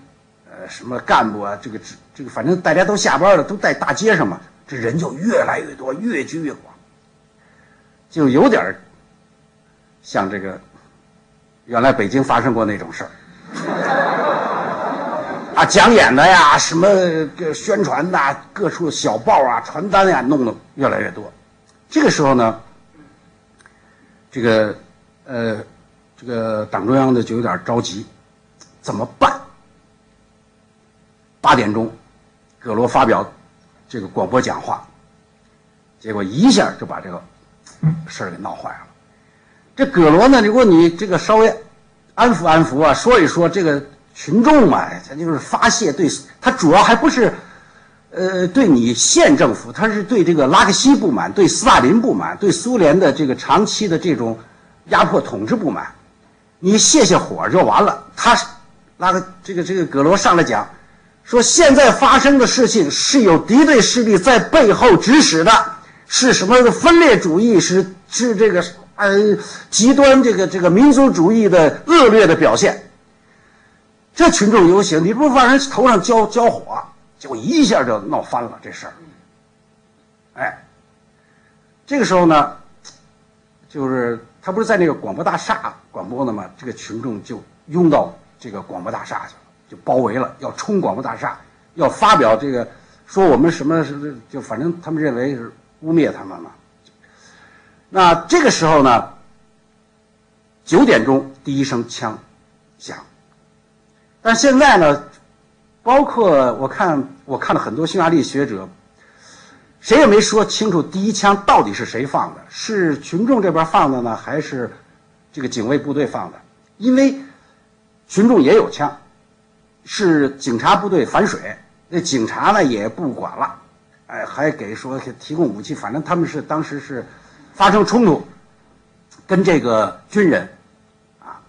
呃，什么干部啊，这个这这个，反正大家都下班了，都在大街上嘛，这人就越来越多，越聚越广，就有点像这个原来北京发生过那种事儿，<laughs> 啊，讲演的呀，什么宣传的，各处小报啊、传单呀，弄得越来越多。这个时候呢，这个。呃，这个党中央的就有点着急，怎么办？八点钟，葛罗发表这个广播讲话，结果一下就把这个事儿给闹坏了。这葛罗呢，如果你这个稍微安抚安抚啊，说一说这个群众嘛，他就是发泄对，他主要还不是。呃，对你县政府，他是对这个拉克西不满，对斯大林不满，对苏联的这个长期的这种压迫统治不满，你泄泄火就完了。他拉个这个这个葛罗上来讲，说现在发生的事情是有敌对势力在背后指使的，是什么分裂主义，是是这个呃极端这个这个民族主义的恶劣的表现。这群众游行，你不往人头上浇浇火？就一下就闹翻了这事儿，哎，这个时候呢，就是他不是在那个广播大厦广播的吗？这个群众就拥到这个广播大厦去了，就包围了，要冲广播大厦，要发表这个说我们什么是就反正他们认为是污蔑他们嘛。那这个时候呢，九点钟第一声枪响，但现在呢。包括我看，我看了很多匈牙利学者，谁也没说清楚第一枪到底是谁放的，是群众这边放的呢，还是这个警卫部队放的？因为群众也有枪，是警察部队反水，那警察呢也不管了，哎，还给说提供武器，反正他们是当时是发生冲突，跟这个军人啊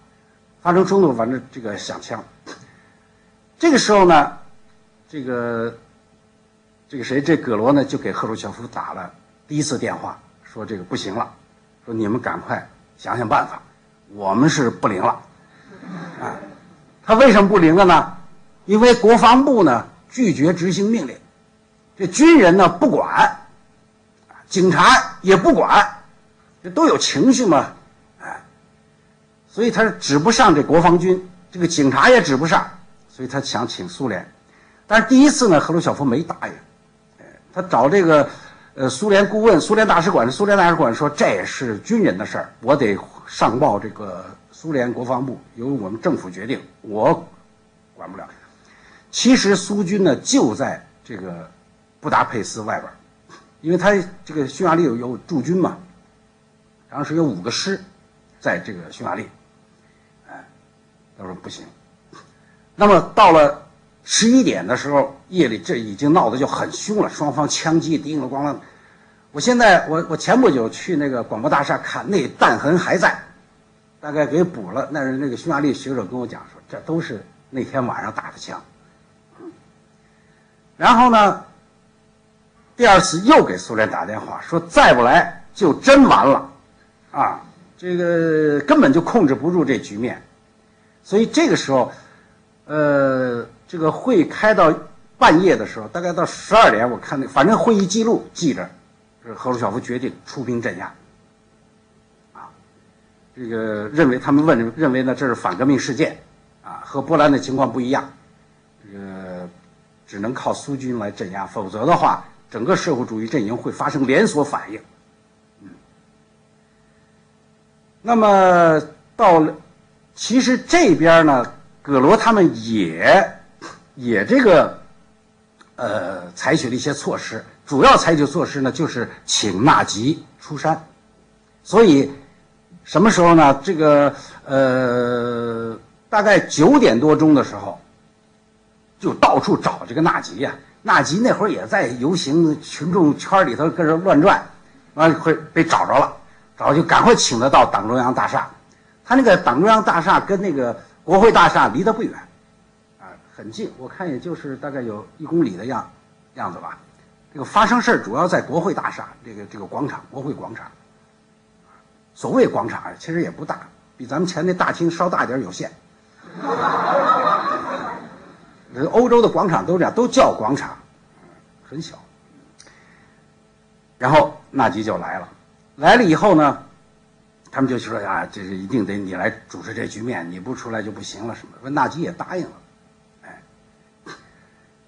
发生冲突，反正这个响枪。这个时候呢，这个这个谁，这葛罗呢，就给赫鲁晓夫打了第一次电话，说这个不行了，说你们赶快想想办法，我们是不灵了，<laughs> 啊，他为什么不灵了呢？因为国防部呢拒绝执行命令，这军人呢不管，警察也不管，这都有情绪嘛，哎，所以他是指不上这国防军，这个警察也指不上。所以他想请苏联，但是第一次呢，赫鲁晓夫没答应。他找这个呃苏联顾问、苏联大使馆，苏联大使馆说这也是军人的事儿，我得上报这个苏联国防部，由我们政府决定，我管不了。其实苏军呢就在这个布达佩斯外边，因为他这个匈牙利有有驻军嘛，当时有五个师在这个匈牙利，哎，他说不行。那么到了十一点的时候，夜里这已经闹得就很凶了，双方枪击叮了咣啷。我现在我我前不久去那个广播大厦看，那弹痕还在，大概给补了。那是那个匈牙利学者跟我讲说，这都是那天晚上打的枪。然后呢，第二次又给苏联打电话说，再不来就真完了，啊，这个根本就控制不住这局面。所以这个时候。呃，这个会开到半夜的时候，大概到十二点，我看那反正会议记录记着，是赫鲁晓夫决定出兵镇压。啊，这个认为他们问认为呢这是反革命事件，啊，和波兰的情况不一样，这个只能靠苏军来镇压，否则的话，整个社会主义阵营会发生连锁反应。嗯，那么到了，其实这边呢。葛罗他们也也这个呃采取了一些措施，主要采取措施呢就是请纳吉出山，所以什么时候呢？这个呃大概九点多钟的时候，就到处找这个纳吉呀。纳吉那会儿也在游行群众圈里头跟着乱转，完会被找着了，找就赶快请他到党中央大厦。他那个党中央大厦跟那个。国会大厦离得不远，很近，我看也就是大概有一公里的样样子吧。这个发生事儿主要在国会大厦这个这个广场，国会广场。所谓广场其实也不大，比咱们前那大厅稍大点有限。欧洲的广场都这样，都叫广场，很小。然后纳吉就来了，来了以后呢？他们就说啊，这是一定得你来主持这局面，你不出来就不行了什么？说纳吉也答应了，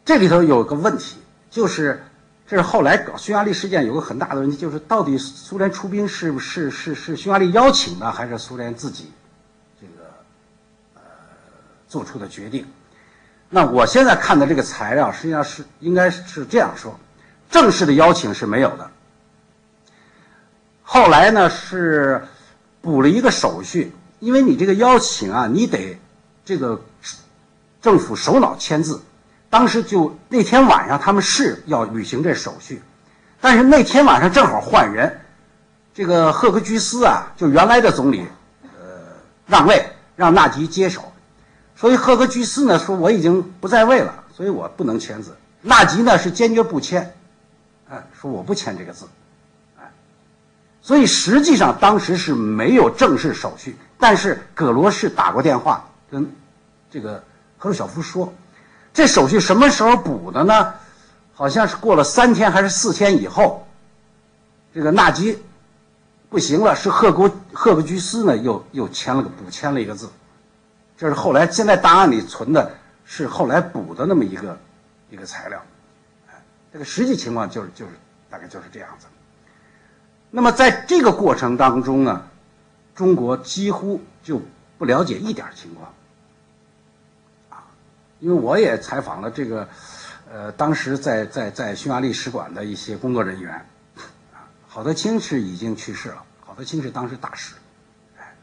这里头有个问题，就是这是后来搞匈牙利事件有个很大的问题，就是到底苏联出兵是不是是是匈牙利邀请的，还是苏联自己这个呃做出的决定？那我现在看的这个材料实际上是应该是这样说，正式的邀请是没有的。后来呢是补了一个手续，因为你这个邀请啊，你得这个政府首脑签字。当时就那天晚上他们是要履行这手续，但是那天晚上正好换人，这个赫克居斯啊，就原来的总理，呃，让位让纳吉接手，所以赫克居斯呢说我已经不在位了，所以我不能签字。纳吉呢是坚决不签，哎，说我不签这个字。所以实际上当时是没有正式手续，但是葛罗是打过电话跟这个赫鲁晓夫说，这手续什么时候补的呢？好像是过了三天还是四天以后，这个纳吉不行了，是赫国赫格居斯呢又又签了个补签了一个字，这是后来现在档案里存的是后来补的那么一个一个材料，这个实际情况就是就是大概就是这样子。那么在这个过程当中呢，中国几乎就不了解一点情况，因为我也采访了这个，呃，当时在在在匈牙利使馆的一些工作人员，啊，郝德清是已经去世了，郝德清是当时大使，哎，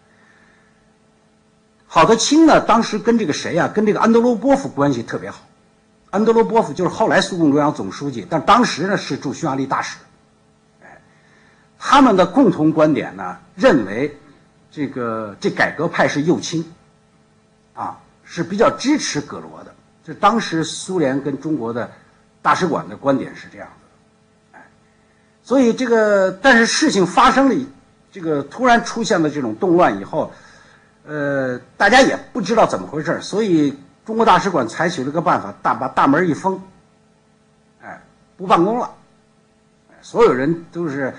郝德清呢，当时跟这个谁呀，跟这个安德罗波夫关系特别好，安德罗波夫就是后来苏共中央总书记，但当时呢是驻匈牙利大使。他们的共同观点呢，认为这个这改革派是右倾，啊，是比较支持葛罗的。这当时苏联跟中国的大使馆的观点是这样的，哎，所以这个但是事情发生了，这个突然出现了这种动乱以后，呃，大家也不知道怎么回事所以中国大使馆采取了个办法，大把大门一封，哎，不办公了，所有人都是。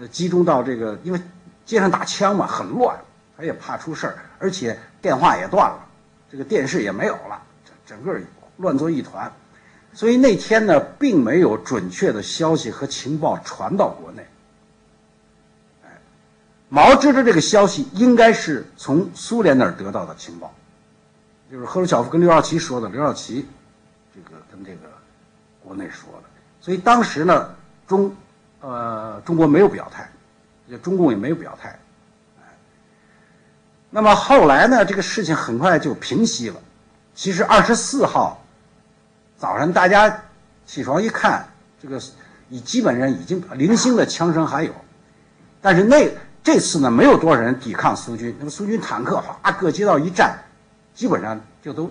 呃，集中到这个，因为街上打枪嘛，很乱，他也怕出事儿，而且电话也断了，这个电视也没有了，整整个乱作一团，所以那天呢，并没有准确的消息和情报传到国内。毛知道这个消息，应该是从苏联那儿得到的情报，就是赫鲁晓夫跟刘少奇说的，刘少奇这个跟这个国内说的，所以当时呢，中。呃，中国没有表态，也中共也没有表态，那么后来呢，这个事情很快就平息了。其实二十四号早上大家起床一看，这个已基本上已经零星的枪声还有，但是那这次呢，没有多少人抵抗苏军。那个苏军坦克哗各街道一站，基本上就都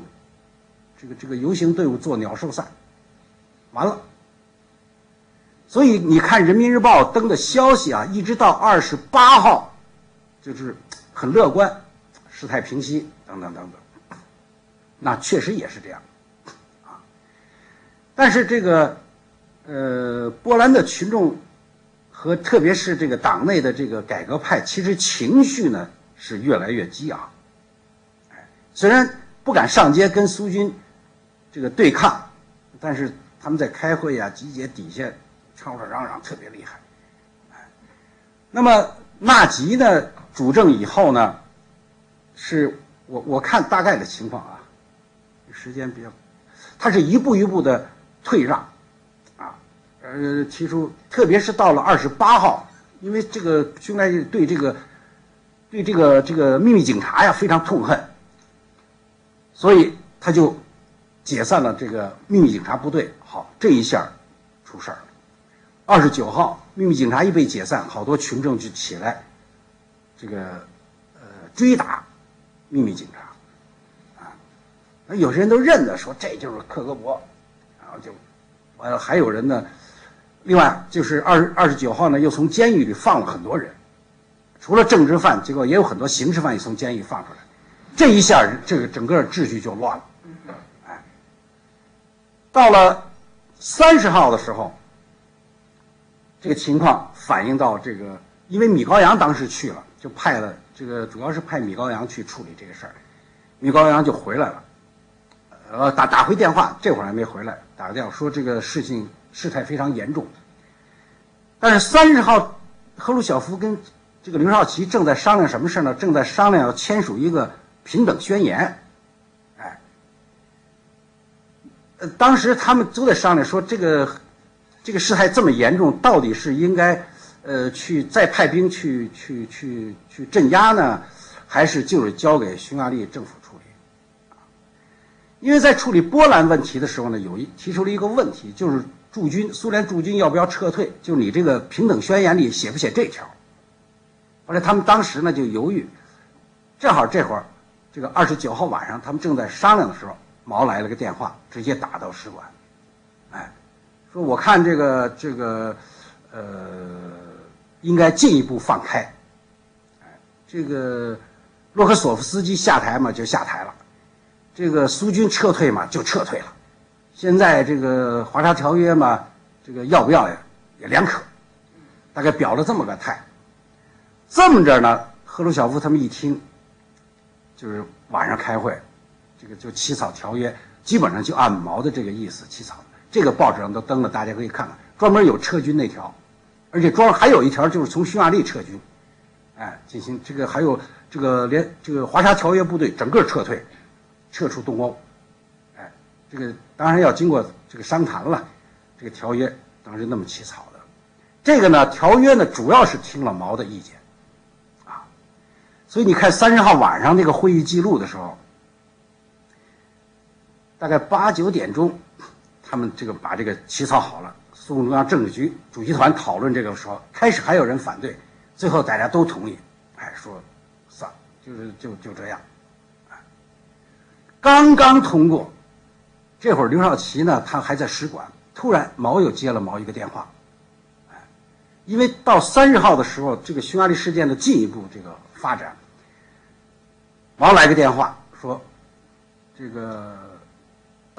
这个这个游行队伍做鸟兽散，完了。所以你看《人民日报》登的消息啊，一直到二十八号，就是很乐观，事态平息等等等等。那确实也是这样，啊。但是这个，呃，波兰的群众和特别是这个党内的这个改革派，其实情绪呢是越来越激昂。虽然不敢上街跟苏军这个对抗，但是他们在开会啊、集结底下。吵吵嚷嚷特别厉害，那么纳吉呢主政以后呢，是我我看大概的情况啊，时间比较，他是一步一步的退让，啊，呃提出，特别是到了二十八号，因为这个匈牙利对这个对这个这个秘密警察呀非常痛恨，所以他就解散了这个秘密警察部队。好，这一下出事儿了。二十九号，秘密警察一被解散，好多群众就起来，这个呃追打秘密警察，啊，那有些人都认得说这就是克格勃，然后就完了，还有人呢，另外就是二二十九号呢，又从监狱里放了很多人，除了政治犯，结果也有很多刑事犯也从监狱放出来，这一下这个整个秩序就乱了，哎，到了三十号的时候。这个情况反映到这个，因为米高扬当时去了，就派了这个，主要是派米高扬去处理这个事儿。米高扬就回来了，呃，打打回电话，这会儿还没回来，打个电话说这个事情事态非常严重。但是三十号，赫鲁晓夫跟这个刘少奇正在商量什么事呢？正在商量要签署一个平等宣言。哎，呃，当时他们都在商量说这个。这个事态这么严重，到底是应该，呃，去再派兵去去去去镇压呢，还是就是交给匈牙利政府处理？因为在处理波兰问题的时候呢，有一提出了一个问题，就是驻军苏联驻军要不要撤退？就你这个平等宣言里写不写这条？后来他们当时呢就犹豫，正好这会儿，这个二十九号晚上，他们正在商量的时候，毛来了个电话，直接打到使馆，哎，说我看这个这个，呃，应该进一步放开，这个洛克索夫斯基下台嘛就下台了。这个苏军撤退嘛，就撤退了。现在这个华沙条约嘛，这个要不要呀，也两可。大概表了这么个态。这么着呢，赫鲁晓夫他们一听，就是晚上开会，这个就起草条约，基本上就按毛的这个意思起草。这个报纸上都登了，大家可以看看，专门有撤军那条，而且庄还有一条就是从匈牙利撤军，哎，进行这个还有这个连这个华沙条约部队整个撤退。撤出东欧，哎，这个当然要经过这个商谈了，这个条约当时那么起草的，这个呢，条约呢主要是听了毛的意见，啊，所以你看三十号晚上那个会议记录的时候，大概八九点钟，他们这个把这个起草好了，苏共中央政治局主席团讨论这个时候，开始还有人反对，最后大家都同意，哎，说算了，就是就就这样。刚刚通过，这会儿刘少奇呢，他还在使馆。突然，毛又接了毛一个电话，哎，因为到三十号的时候，这个匈牙利事件的进一步这个发展，毛来个电话说，这个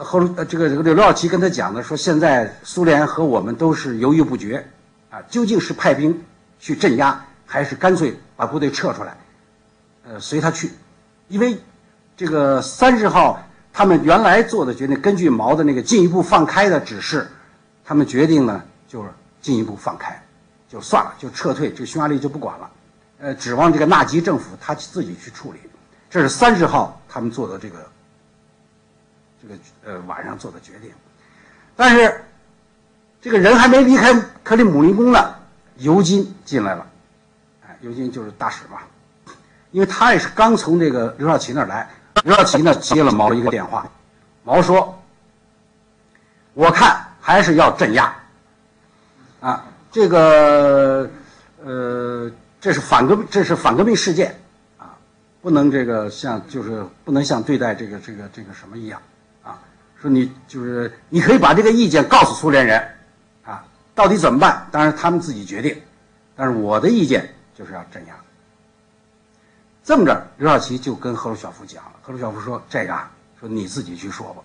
后呃，这个这个刘少奇跟他讲的说，现在苏联和我们都是犹豫不决，啊，究竟是派兵去镇压，还是干脆把部队撤出来，呃，随他去，因为。这个三十号，他们原来做的决定，根据毛的那个进一步放开的指示，他们决定呢，就是进一步放开，就算了，就撤退，这匈牙利就不管了，呃，指望这个纳吉政府他自己去处理。这是三十号他们做的这个，这个呃晚上做的决定。但是，这个人还没离开克里姆林宫呢，尤金进来了，哎，尤金就是大使嘛，因为他也是刚从这个刘少奇那儿来。刘少奇呢接了毛一个电话，毛说：“我看还是要镇压，啊，这个呃，这是反革，这是反革命事件，啊，不能这个像就是不能像对待这个这个这个什么一样，说你就是你可以把这个意见告诉苏联人，啊，到底怎么办？当然他们自己决定，但是我的意见就是要镇压。”这么着，刘少奇就跟赫鲁晓夫讲了。赫鲁晓夫说：“这个啊，说你自己去说吧。”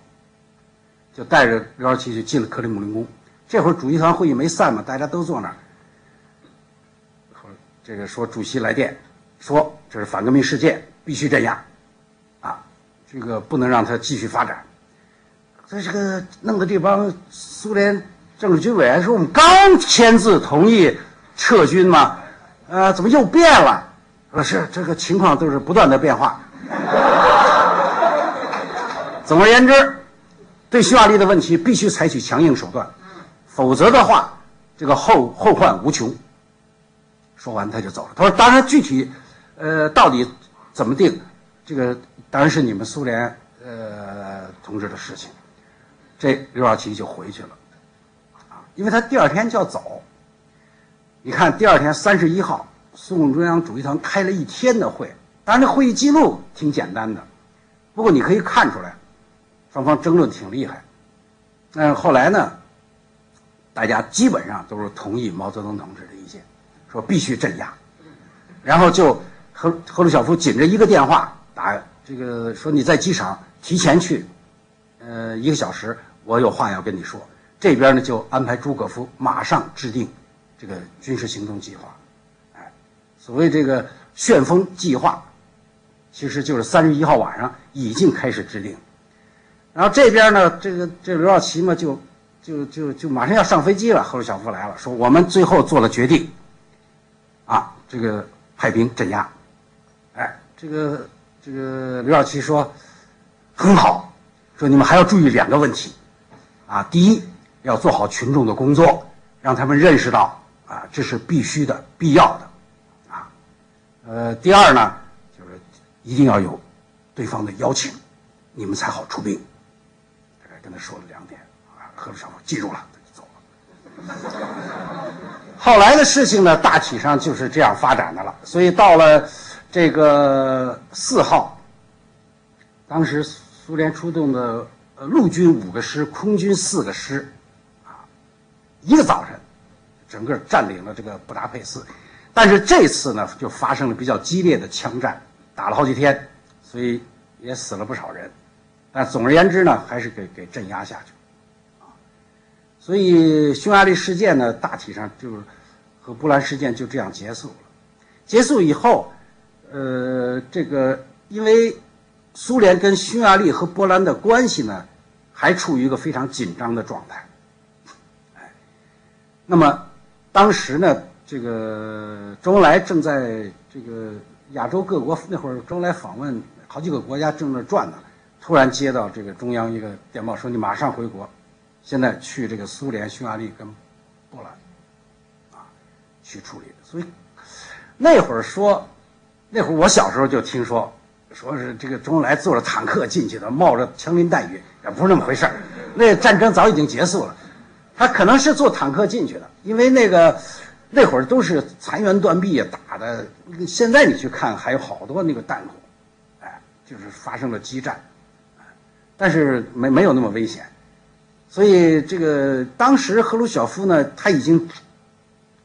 就带着刘少奇就进了克里姆林宫。这会儿主席团会议没散嘛，大家都坐那儿。说这个说主席来电，说这是反革命事件，必须镇压，啊，这个不能让他继续发展。这这个弄得这帮苏联政治军委员说：“我们刚签字同意撤军嘛，呃，怎么又变了？”呃，是这个情况都是不断的变化。总而言之，对匈牙利的问题必须采取强硬手段，否则的话，这个后后患无穷。说完他就走了。他说：“当然，具体，呃，到底怎么定，这个当然是你们苏联呃同志的事情。”这刘少奇就回去了，啊，因为他第二天就要走。你看，第二天三十一号。苏共中央主席团开了一天的会，当然这会议记录挺简单的，不过你可以看出来，双方争论挺厉害。嗯，后来呢，大家基本上都是同意毛泽东同志的意见，说必须镇压。然后就赫赫鲁晓夫紧着一个电话打这个说你在机场提前去，呃，一个小时，我有话要跟你说。这边呢就安排朱可夫马上制定这个军事行动计划。哎所谓这个旋风计划，其实就是三十一号晚上已经开始制定，然后这边呢，这个这刘少奇嘛，就就就就马上要上飞机了。赫鲁晓夫来了，说我们最后做了决定，啊，这个派兵镇压，哎，这个这个刘少奇说很好，说你们还要注意两个问题，啊，第一要做好群众的工作，让他们认识到啊，这是必须的、必要的，啊，呃，第二呢，就是一定要有对方的邀请，你们才好出兵。大概跟他说了两点，啊，赫鲁晓夫记住了，他就走了。后来的事情呢，大体上就是这样发展的了。所以到了这个四号，当时苏联出动的陆军五个师，空军四个师，啊，一个早晨，整个占领了这个布达佩斯。但是这次呢，就发生了比较激烈的枪战，打了好几天，所以也死了不少人。但总而言之呢，还是给给镇压下去。啊所以匈牙利事件呢，大体上就是和波兰事件就这样结束了。结束以后，呃，这个因为苏联跟匈牙利和波兰的关系呢，还处于一个非常紧张的状态。哎，那么当时呢，这个周恩来正在这个亚洲各国那会儿，周恩来访问好几个国家正在转呢，突然接到这个中央一个电报，说你马上回国。现在去这个苏联、匈牙利跟波兰啊去处理，所以那会儿说，那会儿我小时候就听说，说是这个周恩来坐着坦克进去的，冒着枪林弹雨，也不是那么回事儿。那战争早已经结束了，他可能是坐坦克进去的，因为那个那会儿都是残垣断壁，打的。现在你去看，还有好多那个弹孔，哎，就是发生了激战，但是没没有那么危险。所以，这个当时赫鲁晓夫呢，他已经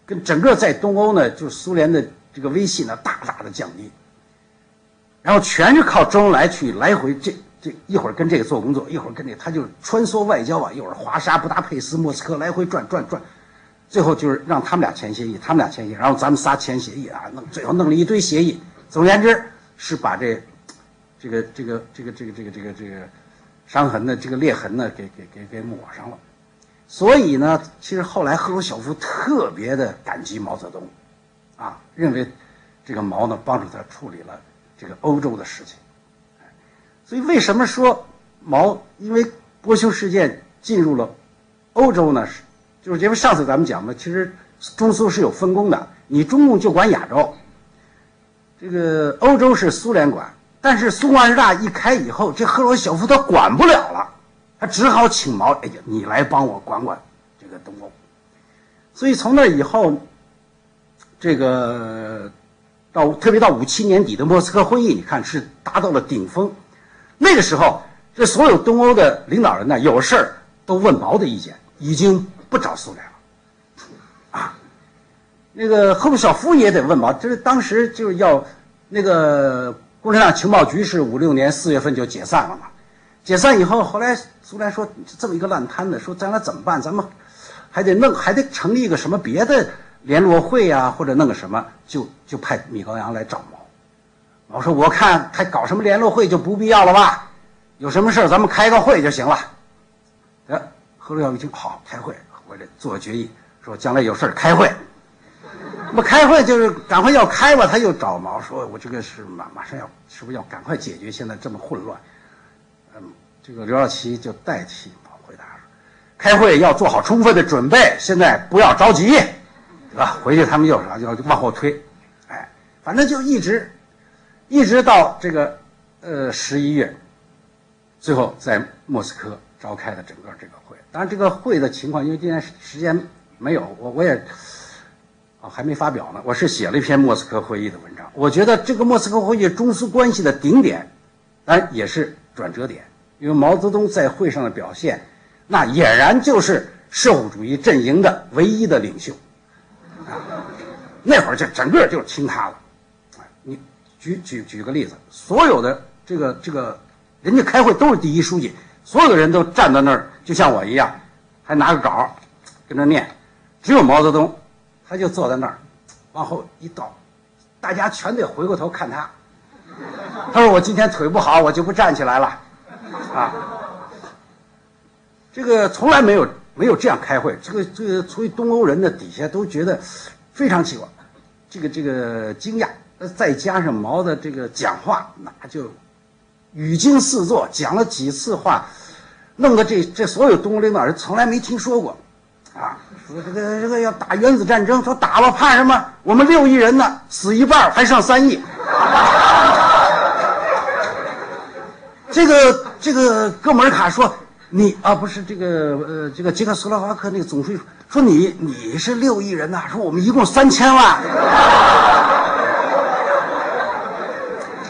跟整个在东欧呢，就是苏联的这个威信呢，大大的降低。然后全是靠周恩来去来回这这一会儿跟这个做工作，一会儿跟这，他就穿梭外交啊，一会儿华沙、布达佩斯、莫斯科来回转转转，最后就是让他们俩签协议，他们俩签协议，然后咱们仨签协议啊，弄最后弄了一堆协议。总而言之，是把这这个这个这个这个这个这个这个。伤痕呢？这个裂痕呢？给给给给抹上了。所以呢，其实后来赫鲁晓夫特别的感激毛泽东，啊，认为这个毛呢帮助他处理了这个欧洲的事情。所以为什么说毛因为波修事件进入了欧洲呢？是就是因为上次咱们讲的，其实中苏是有分工的，你中共就管亚洲，这个欧洲是苏联管。但是苏万大一开以后，这赫鲁晓夫他管不了了，他只好请毛，哎呀，你来帮我管管这个东欧。所以从那以后，这个到特别到五七年底的莫斯科会议，你看是达到了顶峰。那个时候，这所有东欧的领导人呢，有事儿都问毛的意见，已经不找苏联了。啊，那个赫鲁晓夫也得问毛，就是当时就是要那个。共产党情报局是五六年四月份就解散了嘛？解散以后，后来苏联说这么一个烂摊子，说将来怎么办？咱们还得弄，还得成立一个什么别的联络会啊，或者弄个什么？就就派米高扬来找毛。毛说：“我看还搞什么联络会就不必要了吧？有什么事咱们开个会就行了。”哎，赫鲁晓夫一听，好，开会，回来做决议，说将来有事开会。那么开会就是赶快要开吧，他又找毛说：“我这个是马马上要，是不是要赶快解决现在这么混乱？”嗯，这个刘少奇就代替毛回答说：“开会要做好充分的准备，现在不要着急，吧？”回去他们又啥就往后推，哎，反正就一直，一直到这个呃十一月，最后在莫斯科召开的整个这个会。当然，这个会的情况，因为今天时间没有，我我也。啊，还没发表呢。我是写了一篇莫斯科会议的文章。我觉得这个莫斯科会议中苏关系的顶点，当然也是转折点。因为毛泽东在会上的表现，那俨然就是社会主义阵营的唯一的领袖。那会儿就整个就听他了。你举举举个例子，所有的这个这个，人家开会都是第一书记，所有的人都站在那儿，就像我一样，还拿个稿跟着念，只有毛泽东。他就坐在那儿，往后一倒，大家全得回过头看他。他说：“我今天腿不好，我就不站起来了。”啊，这个从来没有没有这样开会。这个这个，所以东欧人的底下都觉得非常奇怪，这个这个惊讶。再加上毛的这个讲话，那就语惊四座，讲了几次话，弄得这这所有东欧领导人从来没听说过，啊。说这个这个要打原子战争，说打了，怕什么？我们六亿人呢，死一半还剩三亿。<laughs> 这个这个哥们儿卡说你啊，不是这个呃，这个捷克斯洛伐克那个总书记说你你是六亿人呐，说我们一共三千万。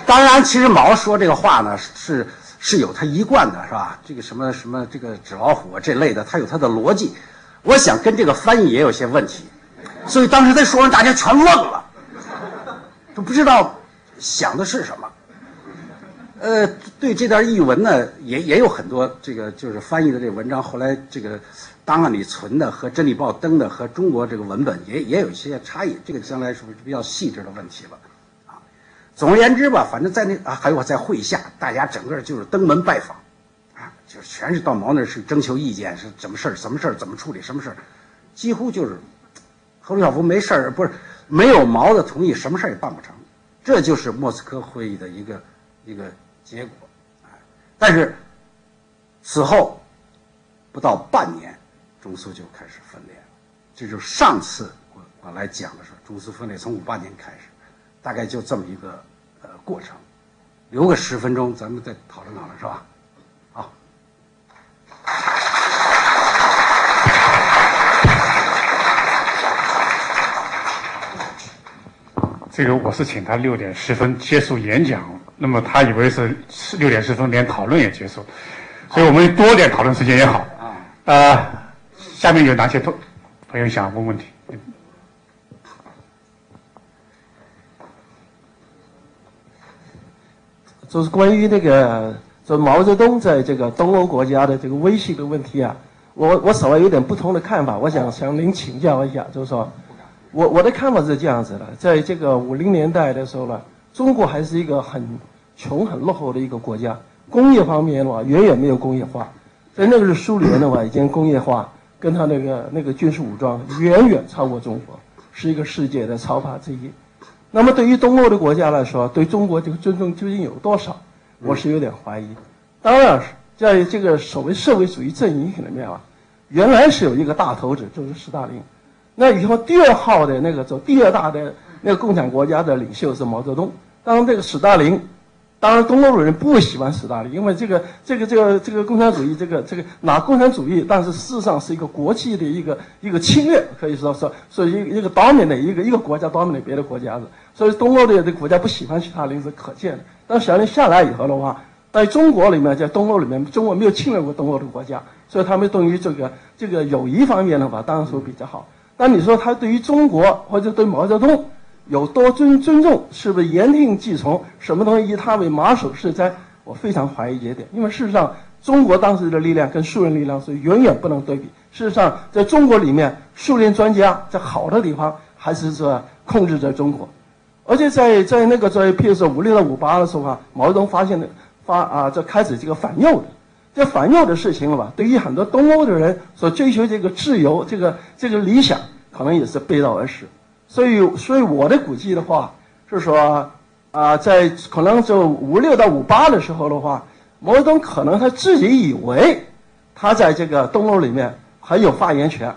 当然，其实毛说这个话呢，是是有他一贯的，是吧？这个什么什么这个纸老虎这类的，他有他的逻辑。我想跟这个翻译也有些问题，所以当时他说完，大家全愣了，都不知道想的是什么。呃，对这段译文呢，也也有很多这个就是翻译的这个文章，后来这个档案里存的和《真理报》登的和中国这个文本也也有一些差异，这个将来是不是比较细致的问题了？啊总而言之吧，反正在那啊，还有在会下，大家整个就是登门拜访，啊，就全是到毛那儿去征求意见，是怎么事儿，什么事儿怎么处理，什么事儿，几乎就是赫鲁晓夫没事儿，不是没有毛的同意，什么事儿也办不成，这就是莫斯科会议的一个一个结果，啊，但是此后不到半年，中苏就开始分裂了，这就是上次我我来讲的时候，中苏分裂从五八年开始。大概就这么一个呃过程，留个十分钟，咱们再讨论讨论，是吧？好。这个我是请他六点十分结束演讲，那么他以为是六点十分连讨论也结束，所以我们多点讨论时间也好。啊。呃，下面有哪些同朋友想问问题？就是关于那个，就毛泽东在这个东欧国家的这个威信的问题啊，我我稍微有点不同的看法，我想向您请教一下，就是说，我我的看法是这样子的，在这个五零年代的时候呢，中国还是一个很穷、很落后的一个国家，工业方面的话远远没有工业化，在那个是苏联的话已经工业化，跟他那个那个军事武装远远超过中国，是一个世界的超霸之一。那么对于东欧的国家来说，对中国这个尊重究竟有多少？我是有点怀疑。当然，在这个所谓社会主义阵营里面啊，原来是有一个大头子，就是斯大林。那以后第二号的那个走第二大的那个共产国家的领袖是毛泽东。当这个斯大林。当然，东欧的人不喜欢斯大林，因为这个、这个、这个、这个共产主义，这个、这个拿共产主义，但是事实上是一个国际的一个一个侵略，可以说说，所以一个当面的一个一个国家当面的别的国家的，所以东欧的这国家不喜欢斯大林是可见的。但斯大林下来以后的话，在中国里面，在东欧里面，中国没有侵略过东欧的国家，所以他们对于这个这个友谊方面的话，当然说比较好。但你说他对于中国或者对毛泽东？有多尊尊重，是不是言听计从？什么东西以他为马首是瞻？我非常怀疑这点，因为事实上，中国当时的力量跟苏联力量是远远不能对比。事实上，在中国里面，苏联专家在好的地方还是说控制在中国，而且在在那个在，譬如说五六到五八的时候啊，毛泽东发现的发啊，这开始这个反右的，这反右的事情了吧？对于很多东欧的人所追求这个自由，这个这个理想，可能也是背道而驰。所以，所以我的估计的话是说，啊，在可能就五六到五八的时候的话，毛泽东可能他自己以为他在这个东欧里面很有发言权，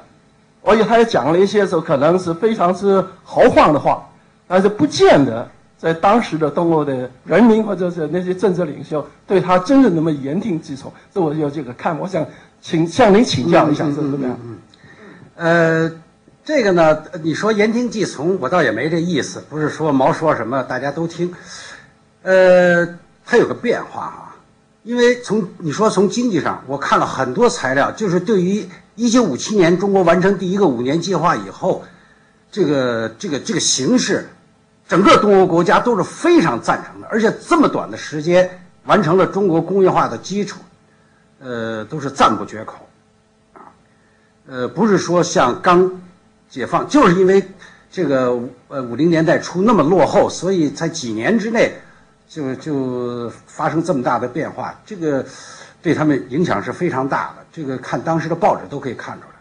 而且他也讲了一些时候可能是非常之豪放的话，但是不见得在当时的东欧的人民或者是那些政治领袖对他真正那么言听计从。这我有这个看，我想请向您请教一下，是怎么样？呃。这个呢，你说言听计从，我倒也没这意思，不是说毛说什么大家都听，呃，它有个变化啊，因为从你说从经济上，我看了很多材料，就是对于一九五七年中国完成第一个五年计划以后，这个这个这个形势，整个东欧国家都是非常赞成的，而且这么短的时间完成了中国工业化的基础，呃，都是赞不绝口，啊，呃，不是说像刚。解放就是因为这个呃五零年代初那么落后，所以在几年之内就就发生这么大的变化，这个对他们影响是非常大的。这个看当时的报纸都可以看出来。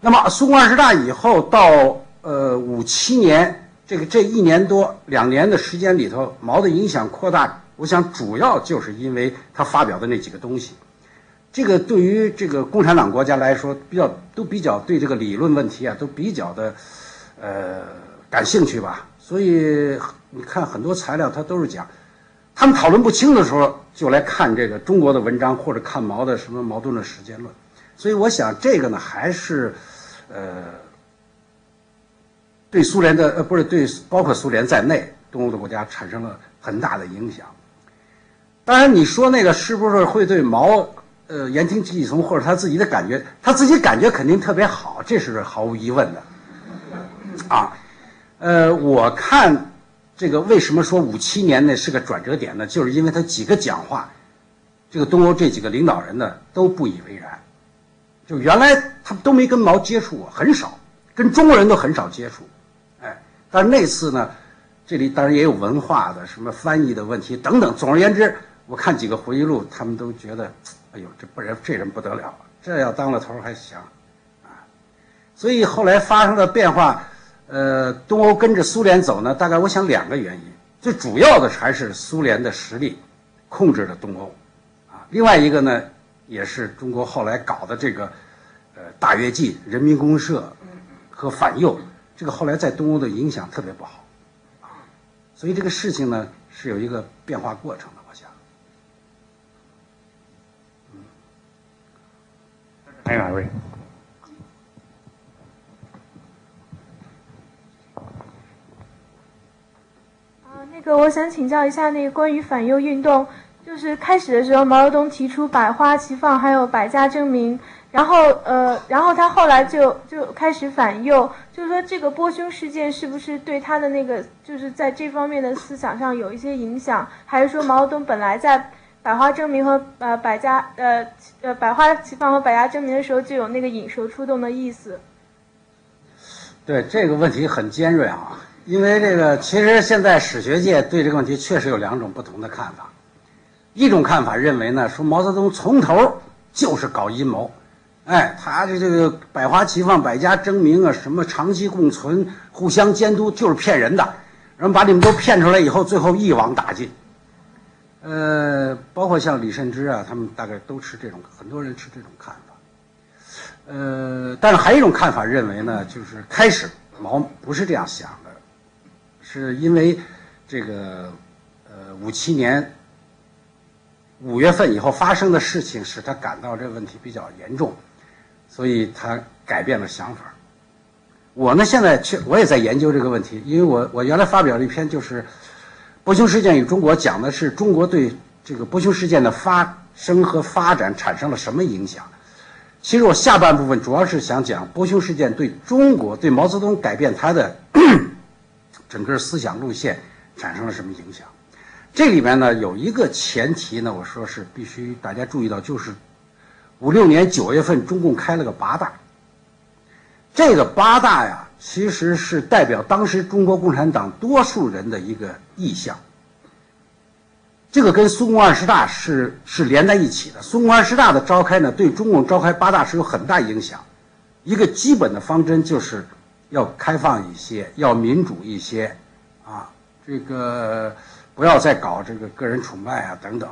那么苏共二十大以后到呃五七年这个这一年多两年的时间里头，毛的影响扩大，我想主要就是因为他发表的那几个东西。这个对于这个共产党国家来说，比较都比较对这个理论问题啊，都比较的呃感兴趣吧。所以你看很多材料，他都是讲，他们讨论不清的时候，就来看这个中国的文章，或者看毛的什么矛盾的时间论。所以我想这个呢，还是呃对苏联的呃不是对包括苏联在内东欧的国家产生了很大的影响。当然你说那个是不是会对毛？呃，言听计从，或者他自己的感觉，他自己感觉肯定特别好，这是毫无疑问的，啊，呃，我看这个为什么说五七年呢是个转折点呢？就是因为他几个讲话，这个东欧这几个领导人呢都不以为然，就原来他们都没跟毛接触过，很少，跟中国人都很少接触，哎，但是那次呢，这里当然也有文化的什么翻译的问题等等，总而言之，我看几个回忆录，他们都觉得。哎呦，这不人这人不得了，这要当了头还行，啊，所以后来发生的变化，呃，东欧跟着苏联走呢，大概我想两个原因，最主要的还是苏联的实力控制了东欧，啊，另外一个呢，也是中国后来搞的这个，呃，大跃进、人民公社和反右，这个后来在东欧的影响特别不好，啊，所以这个事情呢是有一个变化过程的。还有哪位？啊，那个，我想请教一下，那个关于反右运动，就是开始的时候，毛泽东提出百花齐放，还有百家争鸣，然后呃，然后他后来就就开始反右，就是说这个波匈事件是不是对他的那个就是在这方面的思想上有一些影响，还是说毛泽东本来在？百花争鸣和呃百家呃呃百花齐放和百家争鸣的时候就有那个引蛇出洞的意思。对这个问题很尖锐啊，因为这个其实现在史学界对这个问题确实有两种不同的看法。一种看法认为呢，说毛泽东从头就是搞阴谋，哎，他的这个百花齐放、百家争鸣啊，什么长期共存、互相监督，就是骗人的，然后把你们都骗出来以后，最后一网打尽。呃，包括像李慎之啊，他们大概都持这种，很多人持这种看法。呃，但是还有一种看法认为呢，就是开始毛不是这样想的，是因为这个呃五七年五月份以后发生的事情使他感到这个问题比较严重，所以他改变了想法。我呢现在确我也在研究这个问题，因为我我原来发表了一篇就是。波匈事件与中国讲的是中国对这个波匈事件的发生和发展产生了什么影响。其实我下半部分主要是想讲波匈事件对中国、对毛泽东改变他的 <coughs> 整个思想路线产生了什么影响。这里面呢有一个前提呢，我说是必须大家注意到，就是五六年九月份中共开了个八大。这个八大呀。其实是代表当时中国共产党多数人的一个意向，这个跟苏共二十大是是连在一起的。苏共二十大的召开呢，对中共召开八大是有很大影响。一个基本的方针就是要开放一些，要民主一些，啊，这个不要再搞这个个人崇拜啊等等，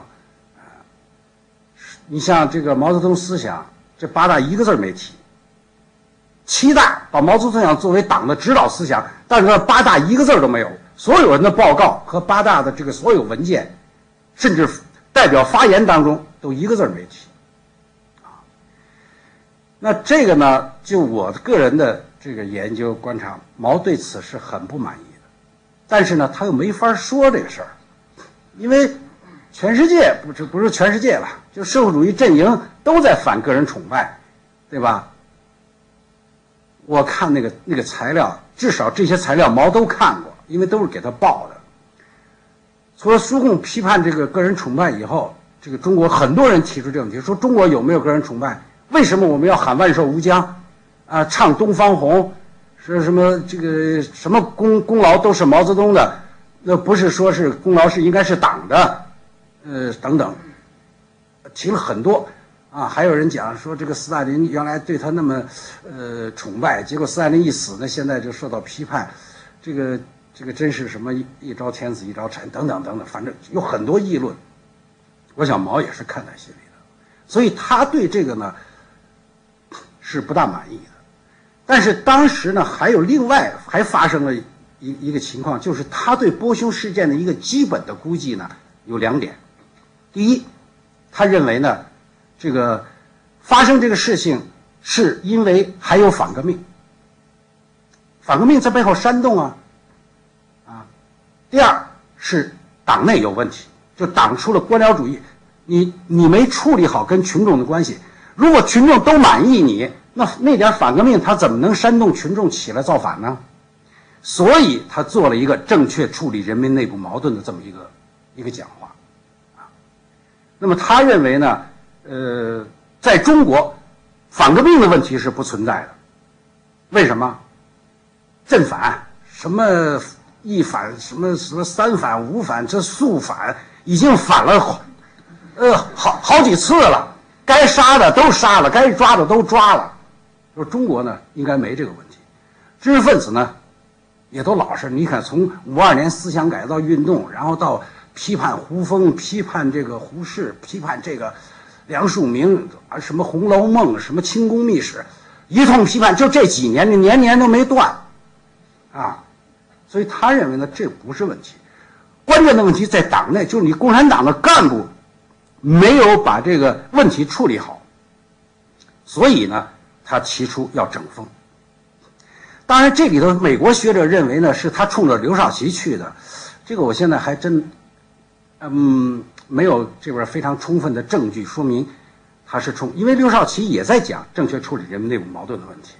你像这个毛泽东思想，这八大一个字没提。七大把毛泽东思想作为党的指导思想，但是八大一个字都没有。所有人的报告和八大的这个所有文件，甚至代表发言当中都一个字没提。啊，那这个呢，就我个人的这个研究观察，毛对此是很不满意的。但是呢，他又没法说这个事儿，因为全世界不是不是全世界了，就社会主义阵营都在反个人崇拜，对吧？我看那个那个材料，至少这些材料毛都看过，因为都是给他报的。除了苏共批判这个个人崇拜以后，这个中国很多人提出这个问题，说中国有没有个人崇拜？为什么我们要喊万寿无疆？啊，唱东方红，说什么这个什么功功劳都是毛泽东的，那不是说是功劳是应该是党的，呃等等，提了很多。啊，还有人讲说这个斯大林原来对他那么，呃，崇拜，结果斯大林一死呢，现在就受到批判，这个这个真是什么一朝天子一朝臣等等等等，反正有很多议论。我想毛也是看在心里的，所以他对这个呢是不大满意的。但是当时呢，还有另外还发生了一一个情况，就是他对波匈事件的一个基本的估计呢有两点。第一，他认为呢，这个发生这个事情是因为还有反革命，反革命在背后煽动啊，啊。第二是党内有问题，就党出了官僚主义，你你没处理好跟群众的关系，如果群众都满意你。那那点反革命，他怎么能煽动群众起来造反呢？所以他做了一个正确处理人民内部矛盾的这么一个一个讲话，啊，那么他认为呢，呃，在中国，反革命的问题是不存在的。为什么？正反什么一反什么什么三反五反，这肃反已经反了，呃，好好几次了，该杀的都杀了，该抓的都抓了。说中国呢，应该没这个问题，知识分子呢，也都老实。你看，从五二年思想改造运动，然后到批判胡风、批判这个胡适、批判这个梁漱溟啊，什么《红楼梦》、什么清宫秘史，一通批判，就这几年，你年年都没断，啊，所以他认为呢，这不是问题，关键的问题在党内，就是你共产党的干部没有把这个问题处理好，所以呢。他提出要整风，当然这里头美国学者认为呢，是他冲着刘少奇去的，这个我现在还真，嗯，没有这边非常充分的证据说明他是冲，因为刘少奇也在讲正确处理人民内部矛盾的问题，